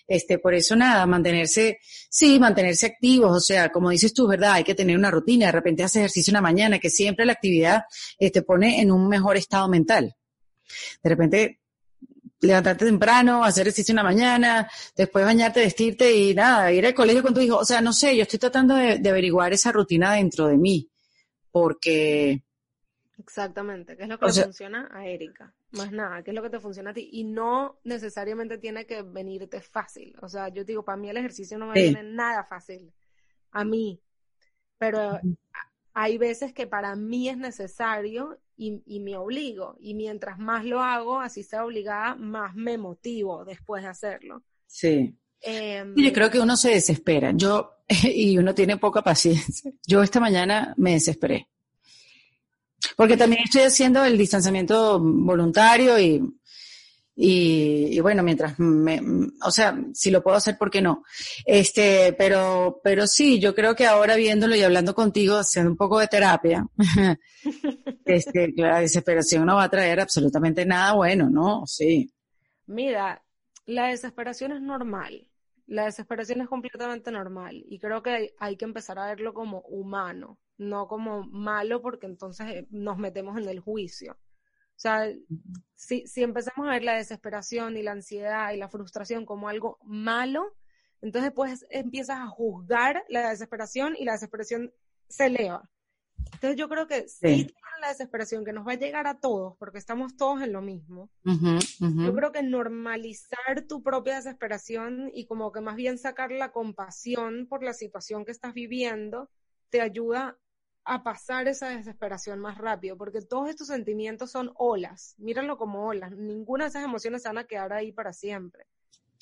Este, por eso nada, mantenerse, sí, mantenerse activos, o sea, como dices tú, ¿verdad? Hay que tener una rutina, de repente haces ejercicio una mañana, que siempre la actividad te pone en un mejor estado mental. De repente levantarte temprano, hacer ejercicio una mañana, después bañarte, vestirte y nada, ir al colegio con tu hijo. O sea, no sé, yo estoy tratando de, averiguar esa rutina dentro de mí, porque... Exactamente, ¿qué es lo que le funciona a Erika? Más nada, ¿qué es lo que te funciona a ti? Y no necesariamente tiene que venirte fácil. O sea, yo digo, para mí el ejercicio no me viene nada fácil. A mí. Pero hay veces que para mí es necesario y, me obligo. Y mientras más lo hago, así sea obligada, más me motivo después de hacerlo. Sí. Eh, yo creo que uno se desespera. Yo, y uno tiene poca paciencia. Yo esta mañana me desesperé. Porque también estoy haciendo el distanciamiento voluntario y y, bueno, mientras me, o sea, si lo puedo hacer, ¿por qué no? Este, pero, pero sí, yo creo que ahora viéndolo y hablando contigo, haciendo un poco de terapia, este, la desesperación no va a traer absolutamente nada bueno, ¿no? Sí. Mira, la desesperación es normal. La desesperación es completamente normal y creo que hay que empezar a verlo como humano, no como malo porque entonces nos metemos en el juicio. O sea, si, si empezamos a ver la desesperación y la ansiedad y la frustración como algo malo, entonces pues empiezas a juzgar la desesperación y la desesperación se eleva. Entonces yo creo que sí, la desesperación que nos va a llegar a todos, porque estamos todos en lo mismo. Yo creo que normalizar tu propia desesperación y como que más bien sacar la compasión por la situación que estás viviendo te ayuda a pasar esa desesperación más rápido, porque todos estos sentimientos son olas, míralo como olas, ninguna de esas emociones se van a quedar ahí para siempre.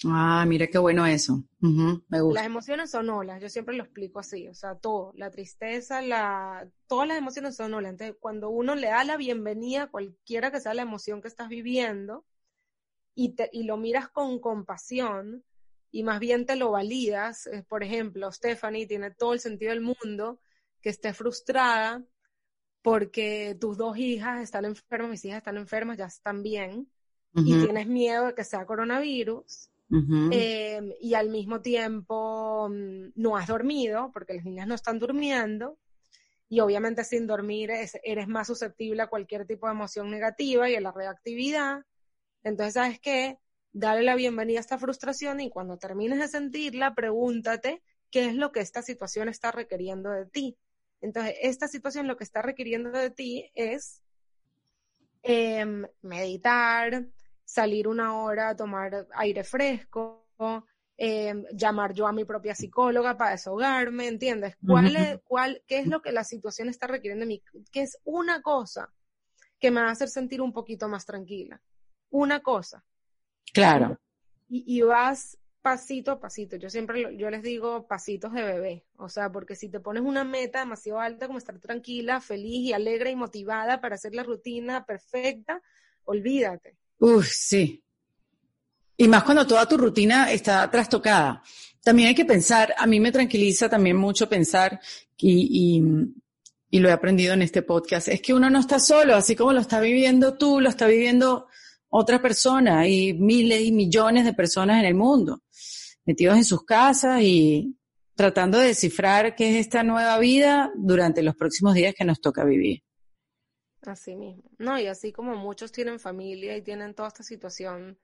Ah, mira qué bueno eso. me gusta. Las emociones son olas, yo siempre lo explico así, o sea, todo, la tristeza, la, todas las emociones son olas. Entonces, cuando uno le da la bienvenida a cualquiera que sea la emoción que estás viviendo y, te, y lo miras con compasión y más bien te lo validas, eh, por ejemplo, Stephanie tiene todo el sentido del mundo que esté frustrada porque tus dos hijas están enfermas, mis hijas están enfermas, ya están bien, y tienes miedo de que sea coronavirus, em, y al mismo tiempo mm, no has dormido, porque las niñas no están durmiendo, y obviamente sin dormir eres más susceptible a cualquier tipo de emoción negativa y a la reactividad. Entonces, ¿sabes qué? Dale la bienvenida a esta frustración y cuando termines de sentirla, pregúntate qué es lo que esta situación está requiriendo de ti. Entonces, esta situación lo que está requiriendo de ti es em, meditar, salir una hora tomar aire fresco, em, llamar yo a mi propia psicóloga para desahogarme, ¿entiendes? ¿Cuál es, cuál, ¿Qué es lo que la situación está requiriendo de mí? ¿Qué es una cosa que me va a hacer sentir un poquito más tranquila? Una cosa. Claro. Y, y vas pasito a pasito. Yo siempre yo les digo pasitos de bebé. O sea, porque si te pones una meta demasiado alta como estar tranquila, feliz y alegre y motivada para hacer la rutina perfecta, olvídate. Uf, sí. Y más cuando toda tu rutina está trastocada. También hay que pensar, a mí me tranquiliza también mucho pensar y, y, y lo he aprendido en este podcast, es que uno no está solo, así como lo está viviendo tú, lo está viviendo otra persona y miles y millones de personas en el mundo, metidos en sus casas y tratando de descifrar qué es esta nueva vida durante los próximos días que nos toca vivir. Así mismo. No, y así como muchos tienen familia y tienen toda esta situación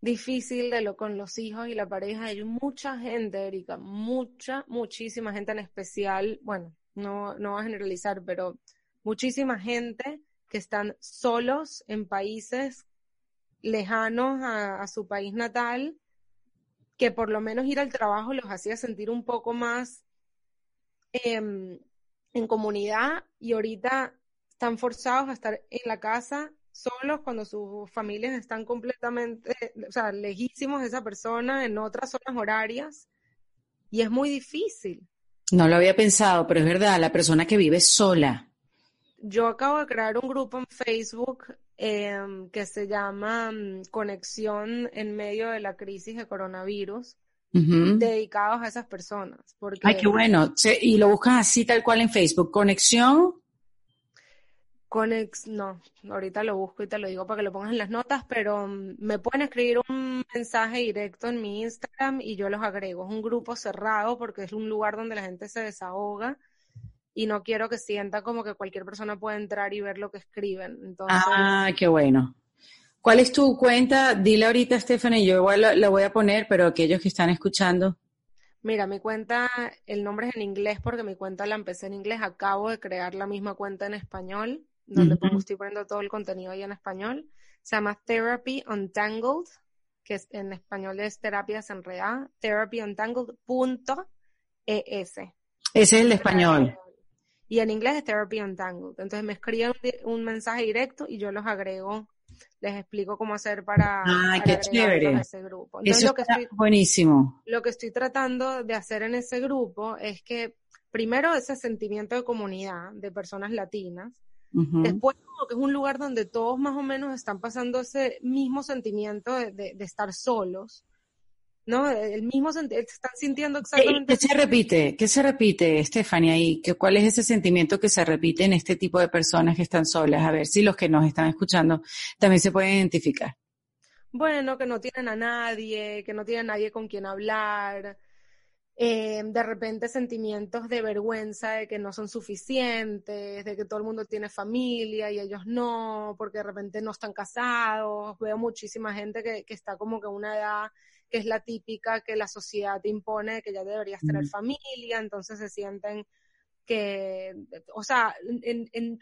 difícil de lo con los hijos y la pareja, hay mucha gente, Erika, mucha, muchísima gente en especial, bueno, no, no voy a generalizar, pero muchísima gente que están solos en países lejanos a, su país natal, que por lo menos ir al trabajo los hacía sentir un poco más em, en comunidad y ahorita están forzados a estar en la casa solos cuando sus familias están completamente, o sea, lejísimos de esa persona en otras zonas horarias y es muy difícil. No lo había pensado, pero es verdad, la persona que vive sola yo acabo de crear un grupo en Facebook em, que se llama mm, Conexión en medio de la crisis de coronavirus, dedicados a esas personas. Porque... Ay, qué bueno. y lo buscas así tal cual en Facebook. Conexión. Conex, no, ahorita lo busco y te lo digo para que lo pongas en las notas, pero mm, me pueden escribir un mensaje directo en mi Instagram y yo los agrego. Es un grupo cerrado porque es un lugar donde la gente se desahoga y no quiero que sienta como que cualquier persona puede entrar y ver lo que escriben. Entonces, ah, qué bueno. ¿Cuál es tu cuenta? Dile ahorita, Stephanie, yo igual la, voy a poner, pero aquellos que están escuchando. Mira, mi cuenta, el nombre es en inglés porque mi cuenta la empecé en inglés. Acabo de crear la misma cuenta en español, donde estoy poniendo todo el contenido ahí en español. Se llama Therapy Untangled, que es, en español es terapia desenredada, therapyuntangled.es. Ese es el español y en inglés es Therapy Untangled. Entonces me escriben un mensaje directo y yo los agrego, les explico cómo hacer para, qué chévere. ese grupo. Eso lo que estoy, buenísimo. Lo que estoy tratando de hacer en ese grupo es que primero ese sentimiento de comunidad de personas latinas, Después, como que es un lugar donde todos más o menos están pasando ese mismo sentimiento de, de estar solos. ¿No? El mismo sentido, están sintiendo exactamente. ¿Qué se repite? ¿Qué se repite, Stephanie, ahí? ¿Cuál es ese sentimiento que se repite en este tipo de personas que están solas? A ver si los que nos están escuchando también se pueden identificar. Bueno, que no tienen a nadie, que no tienen a nadie con quien hablar, eh, de repente sentimientos de vergüenza de que no son suficientes, de que todo el mundo tiene familia y ellos no, porque de repente no están casados. Veo muchísima gente que, que está como que a una edad que es la típica que la sociedad te impone que ya deberías tener familia, entonces se sienten que, o sea, en, en,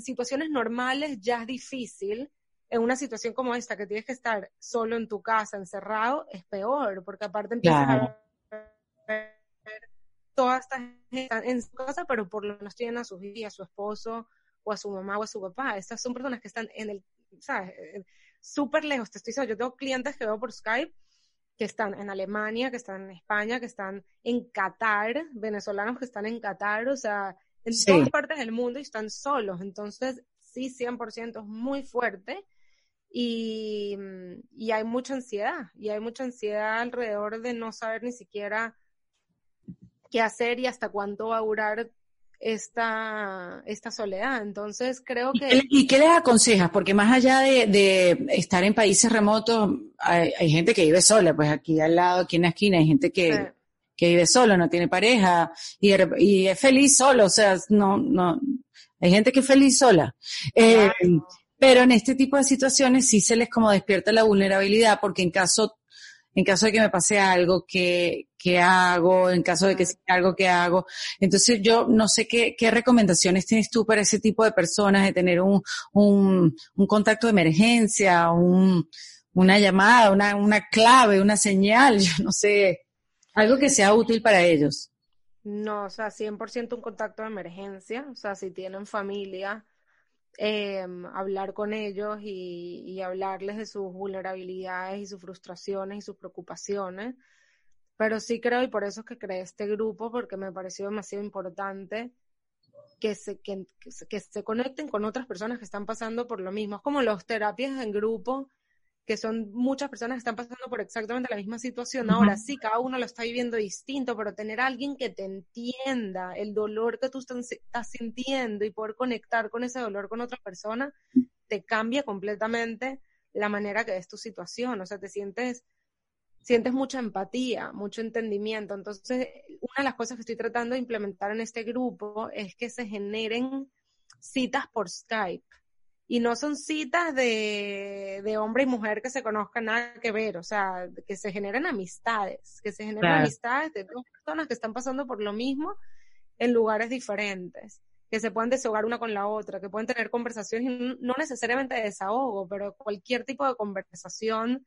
situaciones normales ya es difícil, en una situación como esta, que tienes que estar solo en tu casa, encerrado, es peor, porque aparte empiezas a ver toda esta gente en su casa, pero por lo menos tienen a sus hijos, a su esposo, o a su mamá, o a su papá. Estas son personas que están en el, ¿sabes? Súper lejos, te estoy diciendo, yo tengo clientes que veo por Skype que están en Alemania, que están en España, que están en Qatar, venezolanos que están en Qatar, o sea, en todas partes del mundo y están solos. Entonces, sí, 100% es muy fuerte y, y hay mucha ansiedad, y hay mucha ansiedad alrededor de no saber ni siquiera qué hacer y hasta cuánto va a durar esta, esta soledad. Entonces creo que... ¿Y qué, les aconsejas? Porque más allá de, estar en países remotos, hay, gente que vive sola, pues aquí al lado, aquí en la esquina, hay gente que, que vive solo, no tiene pareja y, y es feliz solo, o sea, no, no, hay gente que es feliz sola. Eh, pero en este tipo de situaciones sí se les como despierta la vulnerabilidad porque en caso en caso de que me pase algo, ¿qué, qué hago? En caso de que sea algo que hago. Entonces yo no sé qué, qué recomendaciones tienes tú para ese tipo de personas, de tener un, un, un contacto de emergencia, un, una llamada, una, una clave, una señal, yo no sé, algo que sea útil para ellos. No, o sea, 100% un contacto de emergencia, o sea, si tienen familia, eh, hablar con ellos y, y, hablarles de sus vulnerabilidades y sus frustraciones y sus preocupaciones. Pero sí creo, y por eso es que creé este grupo, porque me pareció demasiado importante que se, que, que se conecten con otras personas que están pasando por lo mismo. Es como las terapias en grupo que son muchas personas que están pasando por exactamente la misma situación. Ahora sí, cada uno lo está viviendo distinto, pero tener a alguien que te entienda el dolor que tú estás sintiendo y poder conectar con ese dolor con otra persona, te cambia completamente la manera que ves tu situación. O sea, te sientes, sientes mucha empatía, mucho entendimiento. Entonces, una de las cosas que estoy tratando de implementar en este grupo es que se generen citas por Skype y no son citas de, de, hombre y mujer que se conozcan nada que ver, o sea, que se generen amistades, que se generen amistades de dos personas que están pasando por lo mismo en lugares diferentes, que se puedan desahogar una con la otra, que pueden tener conversaciones, no necesariamente de desahogo, pero cualquier tipo de conversación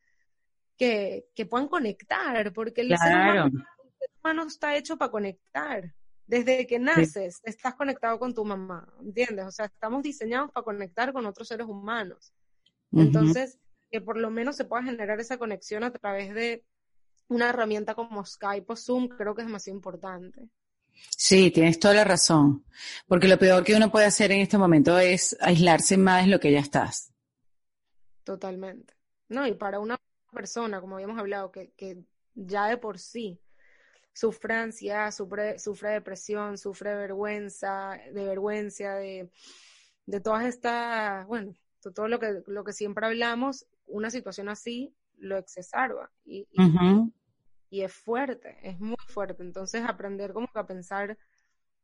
que, que puedan conectar, porque el, ser humano, el ser humano está hecho para conectar. Desde que naces, estás conectado con tu mamá, ¿entiendes? O sea, estamos diseñados para conectar con otros seres humanos. Entonces, que por lo menos se pueda generar esa conexión a través de una herramienta como Skype o Zoom, creo que es más importante. Sí, tienes toda la razón. Porque lo peor que uno puede hacer en este momento es aislarse más de lo que ya estás. Totalmente. No, y para una persona, como habíamos hablado, que, que ya de por sí sufre ansiedad, sufre, sufre depresión, sufre vergüenza, de vergüenza, de, de todas estas, bueno, todo lo que, lo que siempre hablamos, una situación así lo excesarba y, y, es fuerte, es muy fuerte. Entonces aprender como que a pensar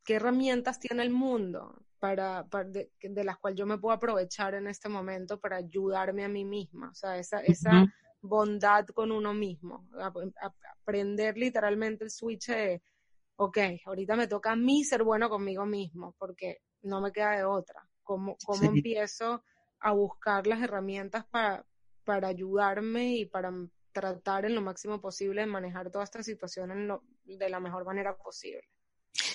qué herramientas tiene el mundo para, de, las cuales yo me puedo aprovechar en este momento para ayudarme a mí misma. O sea, esa, esa bondad con uno mismo, aprender literalmente el switch de, ok, ahorita me toca a mí ser bueno conmigo mismo, porque no me queda de otra. ¿Cómo, cómo empiezo a buscar las herramientas para, para ayudarme y para tratar en lo máximo posible de manejar toda esta situación de la mejor manera posible?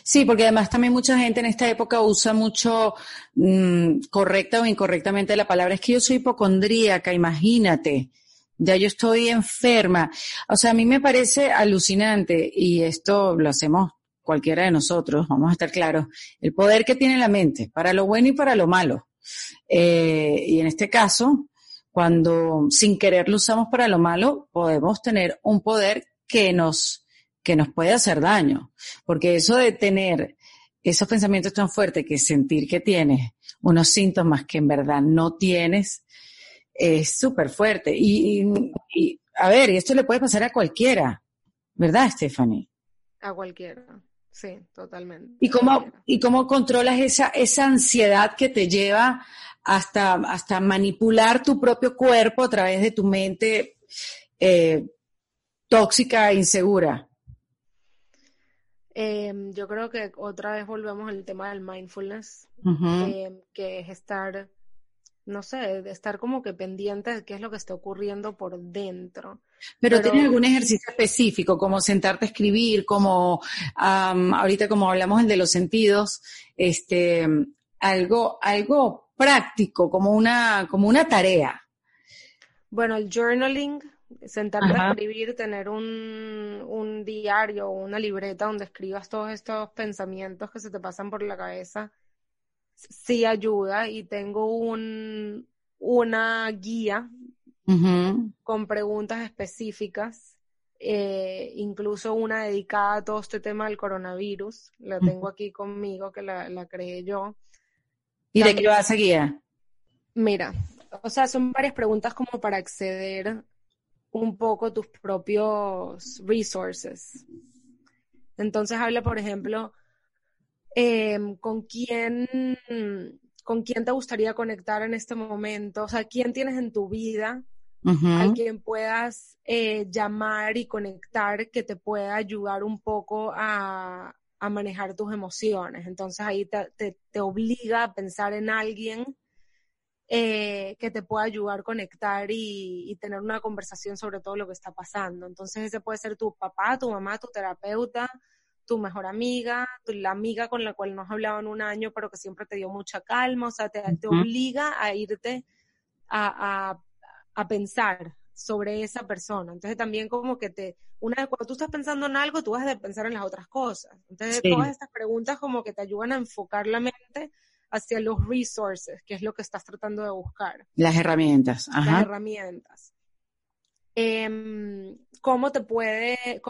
Sí, porque además también mucha gente en esta época usa mucho mm, correcta o incorrectamente la palabra. Es que yo soy hipocondríaca, imagínate ya yo estoy enferma. O sea, a mí me parece alucinante y esto lo hacemos cualquiera de nosotros, vamos a estar claros, el poder que tiene la mente, para lo bueno y para lo malo. Eh, y en este caso, cuando sin querer lo usamos para lo malo, podemos tener un poder que nos, que nos puede hacer daño. Porque eso de tener esos pensamientos tan fuertes que sentir que tienes unos síntomas que en verdad no tienes, es súper fuerte. Y, a ver, y esto le puede pasar a cualquiera, ¿verdad, Stephanie? A cualquiera, sí, totalmente. ¿Y cómo, y cómo controlas esa, esa ansiedad que te lleva hasta, hasta manipular tu propio cuerpo a través de tu mente eh, tóxica e insegura? Em, yo creo que otra vez volvemos al tema del mindfulness, em, que es estar no sé, de estar como que pendiente de qué es lo que está ocurriendo por dentro. Pero, ¿tienes algún ejercicio específico, como sentarte a escribir, como ahorita como hablamos el de los sentidos, este, algo, algo práctico, como una, como una tarea? Bueno, el journaling, sentarte a escribir, tener un, un diario o una libreta donde escribas todos estos pensamientos que se te pasan por la cabeza sí ayuda y tengo un, una guía con preguntas específicas, eh, incluso una dedicada a todo este tema del coronavirus. La tengo aquí conmigo, que la, la creé yo. ¿Y de qué va esa guía? Mira, o sea, son varias preguntas como para acceder un poco a tus propios resources. Entonces habla, por ejemplo, em, con quién con quién te gustaría conectar en este momento, o sea, quién tienes en tu vida a quien puedas eh, llamar y conectar que te pueda ayudar un poco a, manejar tus emociones. Entonces ahí te, obliga a pensar en alguien eh, que te pueda ayudar a conectar y, y, tener una conversación sobre todo lo que está pasando. Entonces ese puede ser tu papá, tu mamá, tu terapeuta, tu mejor amiga, la amiga con la cual no has hablado en un año, pero que siempre te dio mucha calma, o sea, te, obliga a irte a, pensar sobre esa persona. Entonces también como que te, una vez cuando tú estás pensando en algo, tú vas a pensar en las otras cosas. Entonces todas estas preguntas como que te ayudan a enfocar la mente hacia los resources, que es lo que estás tratando de buscar. Las herramientas. Las herramientas. Em, ¿Cómo te puede,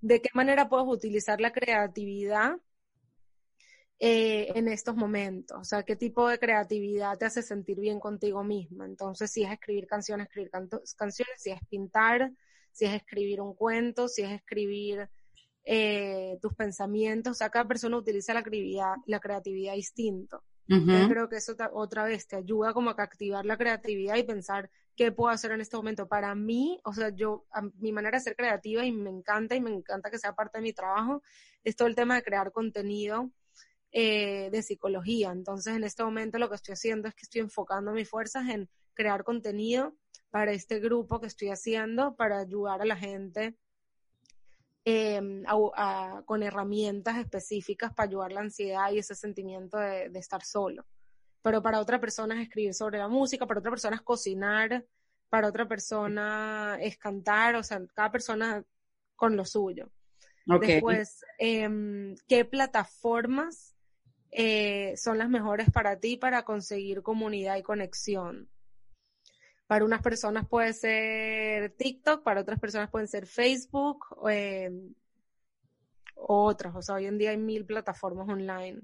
de qué manera puedes utilizar la creatividad eh, en estos momentos, o sea, qué tipo de creatividad te hace sentir bien contigo misma. Entonces, si es escribir canciones, escribir canciones, si es pintar, si es escribir un cuento, si es escribir eh, tus pensamientos, o sea, cada persona utiliza la creatividad, la creatividad distinto. Yo creo que eso otra vez te ayuda como a activar la creatividad y pensar qué puedo hacer en este momento. Para mí, o sea, yo, mi manera de ser creativa y me encanta y me encanta que sea parte de mi trabajo, es todo el tema de crear contenido eh, de psicología. Entonces, en este momento lo que estoy haciendo es que estoy enfocando mis fuerzas en crear contenido para este grupo que estoy haciendo para ayudar a la gente em, con herramientas específicas para ayudar la ansiedad y ese sentimiento de estar solo pero para otra persona es escribir sobre la música, para otra persona es cocinar, para otra persona es cantar, o sea, cada persona con lo suyo. Después, em, ¿qué plataformas eh, son las mejores para ti para conseguir comunidad y conexión? Para unas personas puede ser TikTok, para otras personas pueden ser Facebook, eh, otras. O sea, hoy en día hay mil plataformas online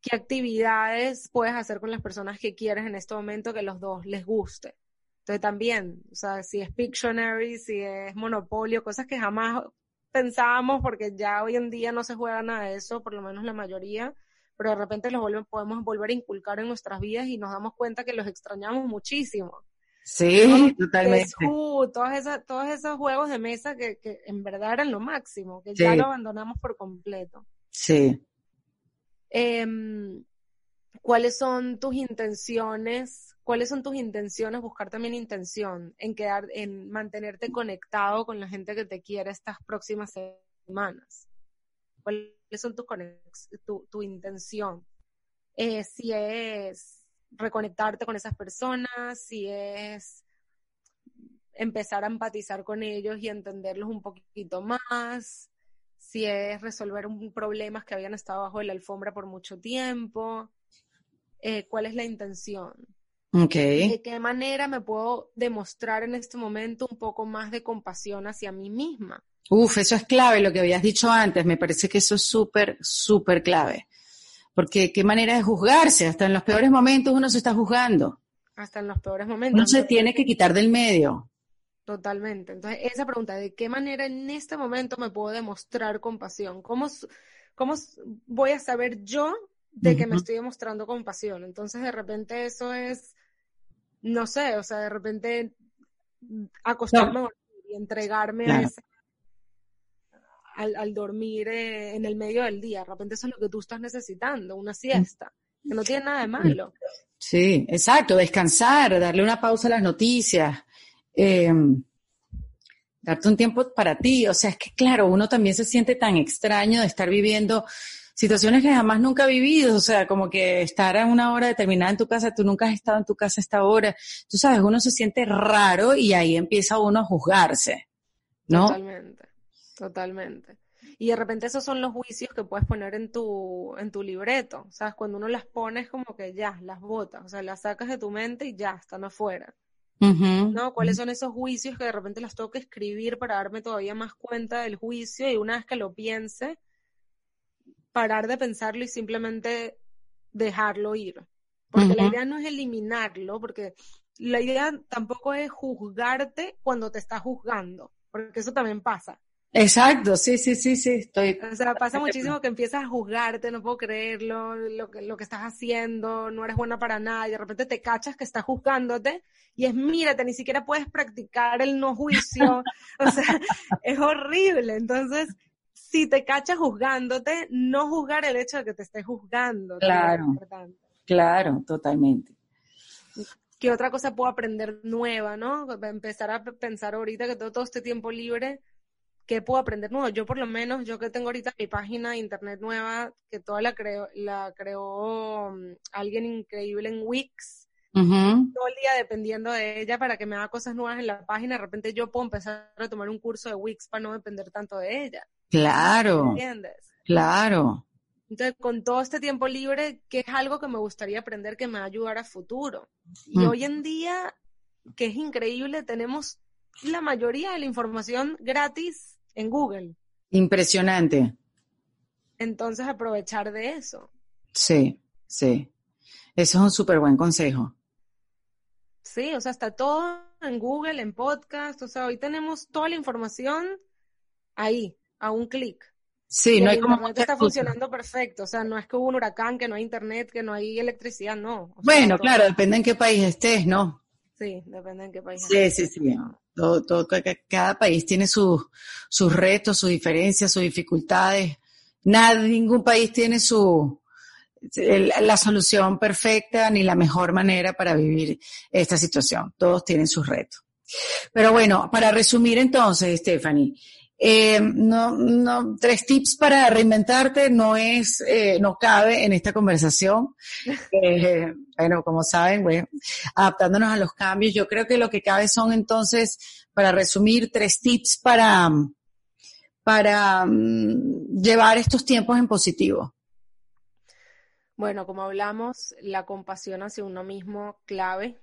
qué actividades puedes hacer con las personas que quieres en este momento que los dos les guste. Entonces también, o sea, si es Pictionary, si es Monopolio, cosas que jamás pensábamos porque ya hoy en día no se juega nada de eso, por lo menos la mayoría, pero de repente los podemos volver a inculcar en nuestras vidas y nos damos cuenta que los extrañamos muchísimo. Sí, totalmente. todos, esos, todos esos juegos de mesa que, que en verdad eran lo máximo, que ya lo abandonamos por completo. Sí. Em, ¿Cuáles son tus intenciones? ¿Cuáles son tus intenciones? Buscar también intención en quedar, en mantenerte conectado con la gente que te quiere estas próximas semanas. ¿Cuáles son tus tu, tu intención? Eh, si es reconectarte con esas personas, si es empezar a empatizar con ellos y entenderlos un poquito más, si es resolver un problemas que habían estado bajo la alfombra por mucho tiempo, eh, cuál es la intención. ¿De qué manera me puedo demostrar en este momento un poco más de compasión hacia mí misma? Uf, eso es clave, lo que habías dicho antes, me parece que eso es súper, súper clave. Porque qué manera de juzgarse, hasta en los peores momentos uno se está juzgando. Hasta en los peores momentos. Uno se tiene que quitar del medio. Totalmente. Entonces, esa pregunta, ¿de qué manera en este momento me puedo demostrar compasión? ¿Cómo, cómo voy a saber yo de que me estoy demostrando compasión? Entonces, de repente eso es, no sé, o sea, de repente acostarme y entregarme a ese, al, dormir eh, en el medio del día. De repente eso es lo que tú estás necesitando, una siesta, que no tiene nada de malo. Sí, exacto, descansar, darle una pausa a las noticias, eh, darte un tiempo para ti. O sea, es que claro, uno también se siente tan extraño de estar viviendo situaciones que jamás nunca ha vivido, o sea, como que estar a una hora determinada en tu casa, tú nunca has estado en tu casa a esta hora, tú sabes, uno se siente raro y ahí empieza uno a juzgarse, ¿no? Totalmente, totalmente. Y de repente esos son los juicios que puedes poner en tu, en tu libreto, ¿sabes? Cuando uno las pones como que ya, las botas, o sea, las sacas de tu mente y ya, están afuera. ¿No? ¿Cuáles son esos juicios que de repente los tengo que escribir para darme todavía más cuenta del juicio y una vez que lo piense, parar de pensarlo y simplemente dejarlo ir? Porque la idea no es eliminarlo, porque la idea tampoco es juzgarte cuando te estás juzgando, porque eso también pasa. Exacto, sí, sí, sí, sí, estoy. O sea, pasa muchísimo que empiezas a juzgarte, no puedo creerlo, lo que, lo que estás haciendo, no eres buena para nada, y de repente te cachas que estás juzgándote, y es mírate, ni siquiera puedes practicar el no juicio, o sea, es horrible. Entonces, si te cachas juzgándote, no juzgar el hecho de que te estés juzgando. Claro, claro, totalmente. ¿Qué otra cosa puedo aprender nueva, no? Empezar a pensar ahorita que tengo todo este tiempo libre, ¿qué puedo aprender nuevo? Yo por lo menos, yo que tengo ahorita mi página de internet nueva, que toda la creó, la creó um, alguien increíble en Wix, todo el día dependiendo de ella para que me haga cosas nuevas en la página, de repente yo puedo empezar a tomar un curso de Wix para no depender tanto de ella. Claro. ¿Entiendes? Claro. Entonces, con todo este tiempo libre, ¿qué es algo que me gustaría aprender que me va a ayudar a futuro? Y mm. hoy en día, que es increíble, tenemos la mayoría de la información gratis en Google. Impresionante. Entonces, aprovechar de eso. Sí, sí. Eso es un súper buen consejo. Sí, o sea, está todo en Google, en podcast, o sea, hoy tenemos toda la información ahí, a un clic. Sí, no hay como... Internet está funcionando perfecto, o sea, no es que hubo un huracán, que no hay internet, que no hay electricidad, no. bueno, claro, depende en qué país estés, ¿no? Sí, depende en qué país estés. Sí, sí, sí. Todo, cada país tiene sus, sus retos, sus diferencias, sus dificultades. Nada, ningún país tiene su, la solución perfecta ni la mejor manera para vivir esta situación. Todos tienen sus retos. Pero bueno, para resumir entonces, Stephanie, eh, no, no, tres tips para reinventarte no es, eh, no cabe en esta conversación. Eh, bueno, como saben, bueno, adaptándonos a los cambios, yo creo que lo que cabe son entonces, para resumir, tres tips para, para um, llevar estos tiempos en positivo. Bueno, como hablamos, la compasión hacia uno mismo clave,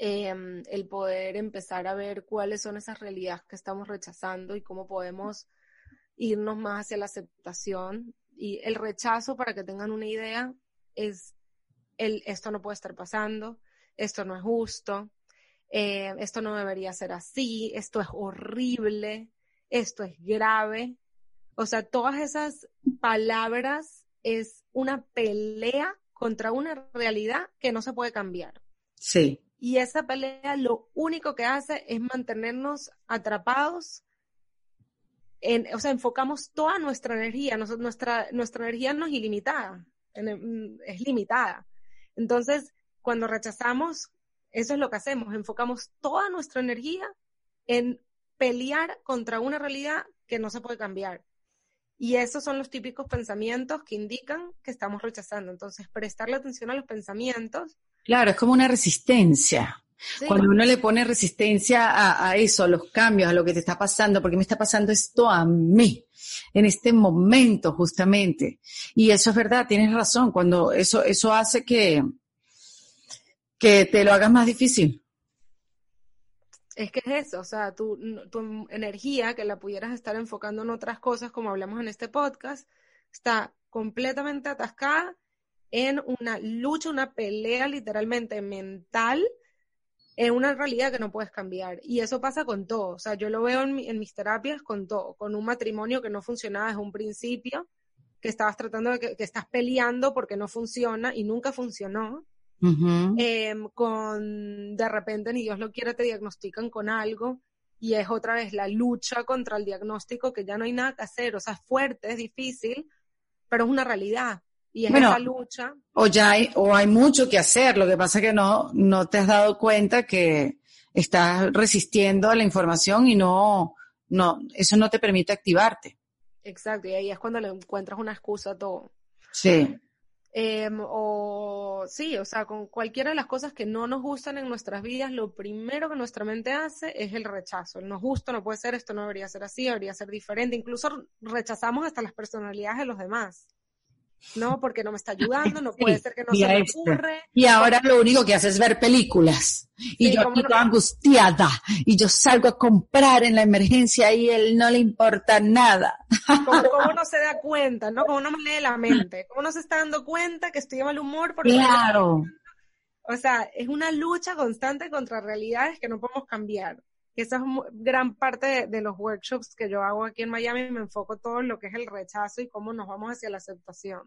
Em, el poder empezar a ver cuáles son esas realidades que estamos rechazando y cómo podemos irnos más hacia la aceptación. Y el rechazo, para que tengan una idea, es el esto no puede estar pasando, esto no es justo, eh, esto no debería ser así, esto es horrible, esto es grave. O sea, todas esas palabras es una pelea contra una realidad que no se puede cambiar. Sí. Y esa pelea lo único que hace es mantenernos atrapados. En, o sea, enfocamos toda nuestra energía. nuestra, nuestra energía no es ilimitada, es limitada. Entonces, cuando rechazamos, eso es lo que hacemos. Enfocamos toda nuestra energía en pelear contra una realidad que no se puede cambiar. Y esos son los típicos pensamientos que indican que estamos rechazando. Entonces, prestarle atención a los pensamientos Claro, es como una resistencia. Cuando uno le pone resistencia a, eso, a los cambios, a lo que te está pasando, porque me está pasando esto a mí, en este momento justamente. Y eso es verdad, tienes razón, cuando eso, eso hace que, que te lo hagas más difícil. Es que es eso, o sea, tu, tu energía, que la pudieras estar enfocando en otras cosas, como hablamos en este podcast, está completamente atascada en una lucha, una pelea literalmente mental en una realidad que no puedes cambiar. Y eso pasa con todo. O sea, yo lo veo en, mis terapias con todo. Con un matrimonio que no funcionaba desde un principio, que estabas tratando de que, estás peleando porque no funciona y nunca funcionó. Em, con de repente ni Dios lo quiere te diagnostican con algo y es otra vez la lucha contra el diagnóstico que ya no hay nada que hacer, o sea, es fuerte, es difícil, pero es una realidad. Y en esa lucha. O ya hay, o hay mucho que hacer, lo que pasa es que no, no te has dado cuenta que estás resistiendo a la información y no, no, eso no te permite activarte. Exacto, y ahí es cuando le encuentras una excusa a todo. Sí. Em, o sí, o sea, con cualquiera de las cosas que no nos gustan en nuestras vidas, lo primero que nuestra mente hace es el rechazo. El no justo, no puede ser, esto no debería ser así, debería ser diferente. Incluso rechazamos hasta las personalidades de los demás no, porque no me está ayudando, no puede ser que no se me ocurre. Y ahora lo único que hace es ver películas. Y yo aquí angustiada. Y yo salgo a comprar en la emergencia y él no le importa nada. Como, uno se da cuenta, ¿no? Como uno me lee la mente. Como uno se está dando cuenta que estoy de mal humor porque... Claro. O sea, es una lucha constante contra realidades que no podemos cambiar. Esa es gran parte de, los workshops que yo hago aquí en Miami, me enfoco todo en lo que es el rechazo y cómo nos vamos hacia la aceptación.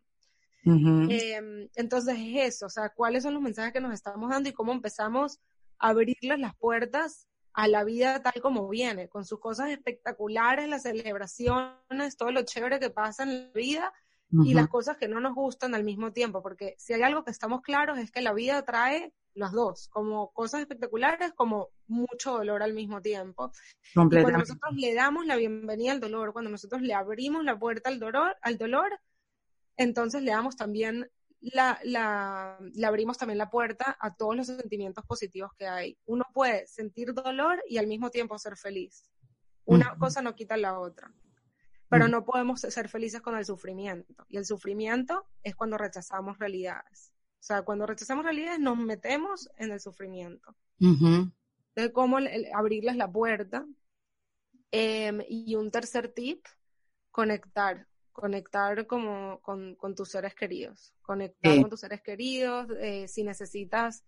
Em, entonces es eso, o sea, cuáles son los mensajes que nos estamos dando y cómo empezamos a abrirles las puertas a la vida tal como viene, con sus cosas espectaculares, las celebraciones, todo lo chévere que pasa en la vida y las cosas que no nos gustan al mismo tiempo, porque si hay algo que estamos claros es que la vida trae los dos, como cosas espectaculares, como mucho dolor al mismo tiempo. Y cuando nosotros le damos la bienvenida al dolor, cuando nosotros le abrimos la puerta al dolor, al dolor, entonces le damos también la, la, le abrimos también la puerta a todos los sentimientos positivos que hay. Uno puede sentir dolor y al mismo tiempo ser feliz. Una cosa no quita la otra. Pero no podemos ser felices con el sufrimiento. Y el sufrimiento es cuando rechazamos realidades. O sea, cuando rechazamos realidades nos metemos en el sufrimiento. Entonces, cómo abrirles la puerta. Em, y un tercer tip, conectar conectar como con, tus seres queridos, conectar con tus seres queridos, eh, si necesitas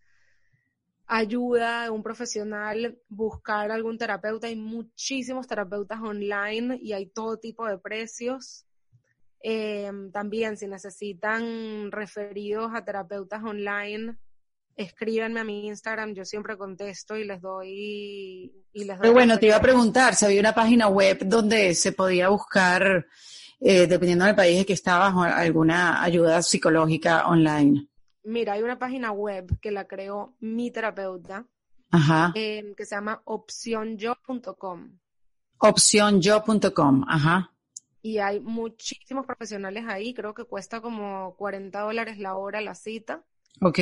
ayuda de un profesional, buscar algún terapeuta, hay muchísimos terapeutas online y hay todo tipo de precios. Em, también si necesitan referidos a terapeutas online, escríbanme a mi Instagram, yo siempre contesto y les doy y les doy bueno, te iba a preguntar si había una página web donde se podía buscar eh, dependiendo del país en que estabas, alguna ayuda psicológica online? Mira, hay una página web que la creó mi terapeuta, em, que se llama opcionyo.com. Opcionyo.com, ajá. Y hay muchísimos profesionales ahí, creo que cuesta como 40 dólares la hora la cita. Ok.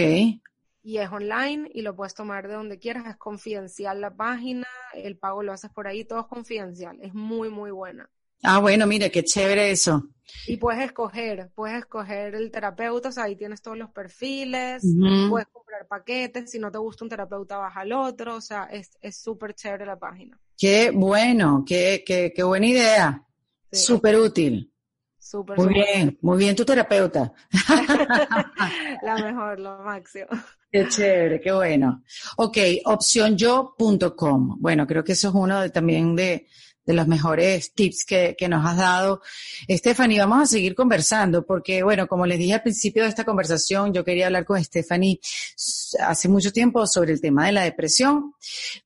Y es online y lo puedes tomar de donde quieras, es confidencial la página, el pago lo haces por ahí, todo es confidencial, es muy, muy buena. Ah, bueno, mire, qué chévere eso. Y puedes escoger, puedes escoger el terapeuta, o sea, ahí tienes todos los perfiles, puedes comprar paquetes, si no te gusta un terapeuta vas al otro, o sea, es súper chévere la página. Qué bueno, qué, qué, qué buena idea, súper útil. Súper, muy bien, muy bien tu terapeuta. la mejor, lo máximo. Qué chévere, qué bueno. Ok, opcionyo.com. Bueno, creo que eso es uno de, también de, de los mejores tips que, que nos has dado. Stephanie, vamos a seguir conversando porque, bueno, como les dije al principio de esta conversación, yo quería hablar con Stephanie hace mucho tiempo sobre el tema de la depresión,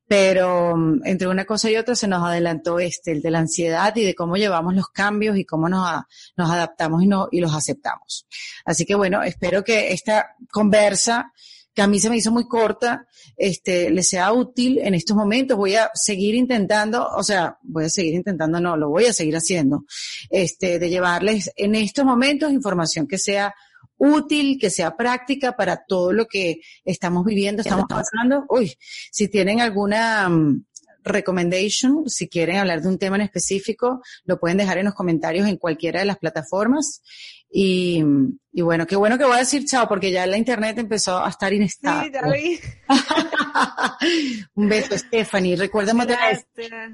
pero mm, entre una cosa y otra se nos adelantó este, el de la ansiedad y de cómo llevamos los cambios y cómo nos, nos adaptamos y, no, y los aceptamos. Así que bueno, espero que esta conversa que a mí se me hizo muy corta, este, le sea útil en estos momentos. Voy a seguir intentando, o sea, voy a seguir intentando, no, lo voy a seguir haciendo, este, de llevarles en estos momentos información que sea útil, que sea práctica para todo lo que estamos viviendo, estamos pasando. Uy, si tienen alguna um, recommendation, si quieren hablar de un tema en específico, lo pueden dejar en los comentarios en cualquiera de las plataformas. Y, y bueno, qué bueno que voy a decir chao, porque ya la internet empezó a estar inestable. Sí, Un beso, Stephanie. Vez.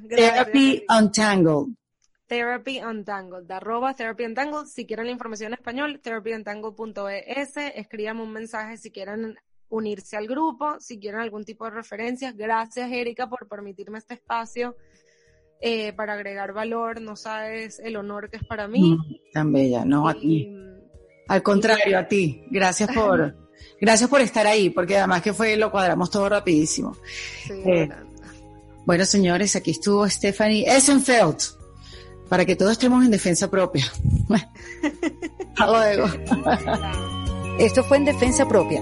Therapy Untangled. Therapy Untangled, arroba Therapy Untangled. Si quieren la información en español, therapyuntangled.es. Escríbame un mensaje si quieren unirse al grupo, si quieren algún tipo de referencias. Gracias, Erika, por permitirme este espacio eh, para agregar valor. No sabes el honor que es para mí. Mm, tan bella, no a ti. Al contrario, a ti. Gracias por, gracias por estar ahí, porque además que fue, lo cuadramos todo rapidísimo. Eh, bueno, señores, aquí estuvo Stephanie Essenfeld, para que todos estemos en defensa propia. Hasta luego. Esto fue en Defensa Propia,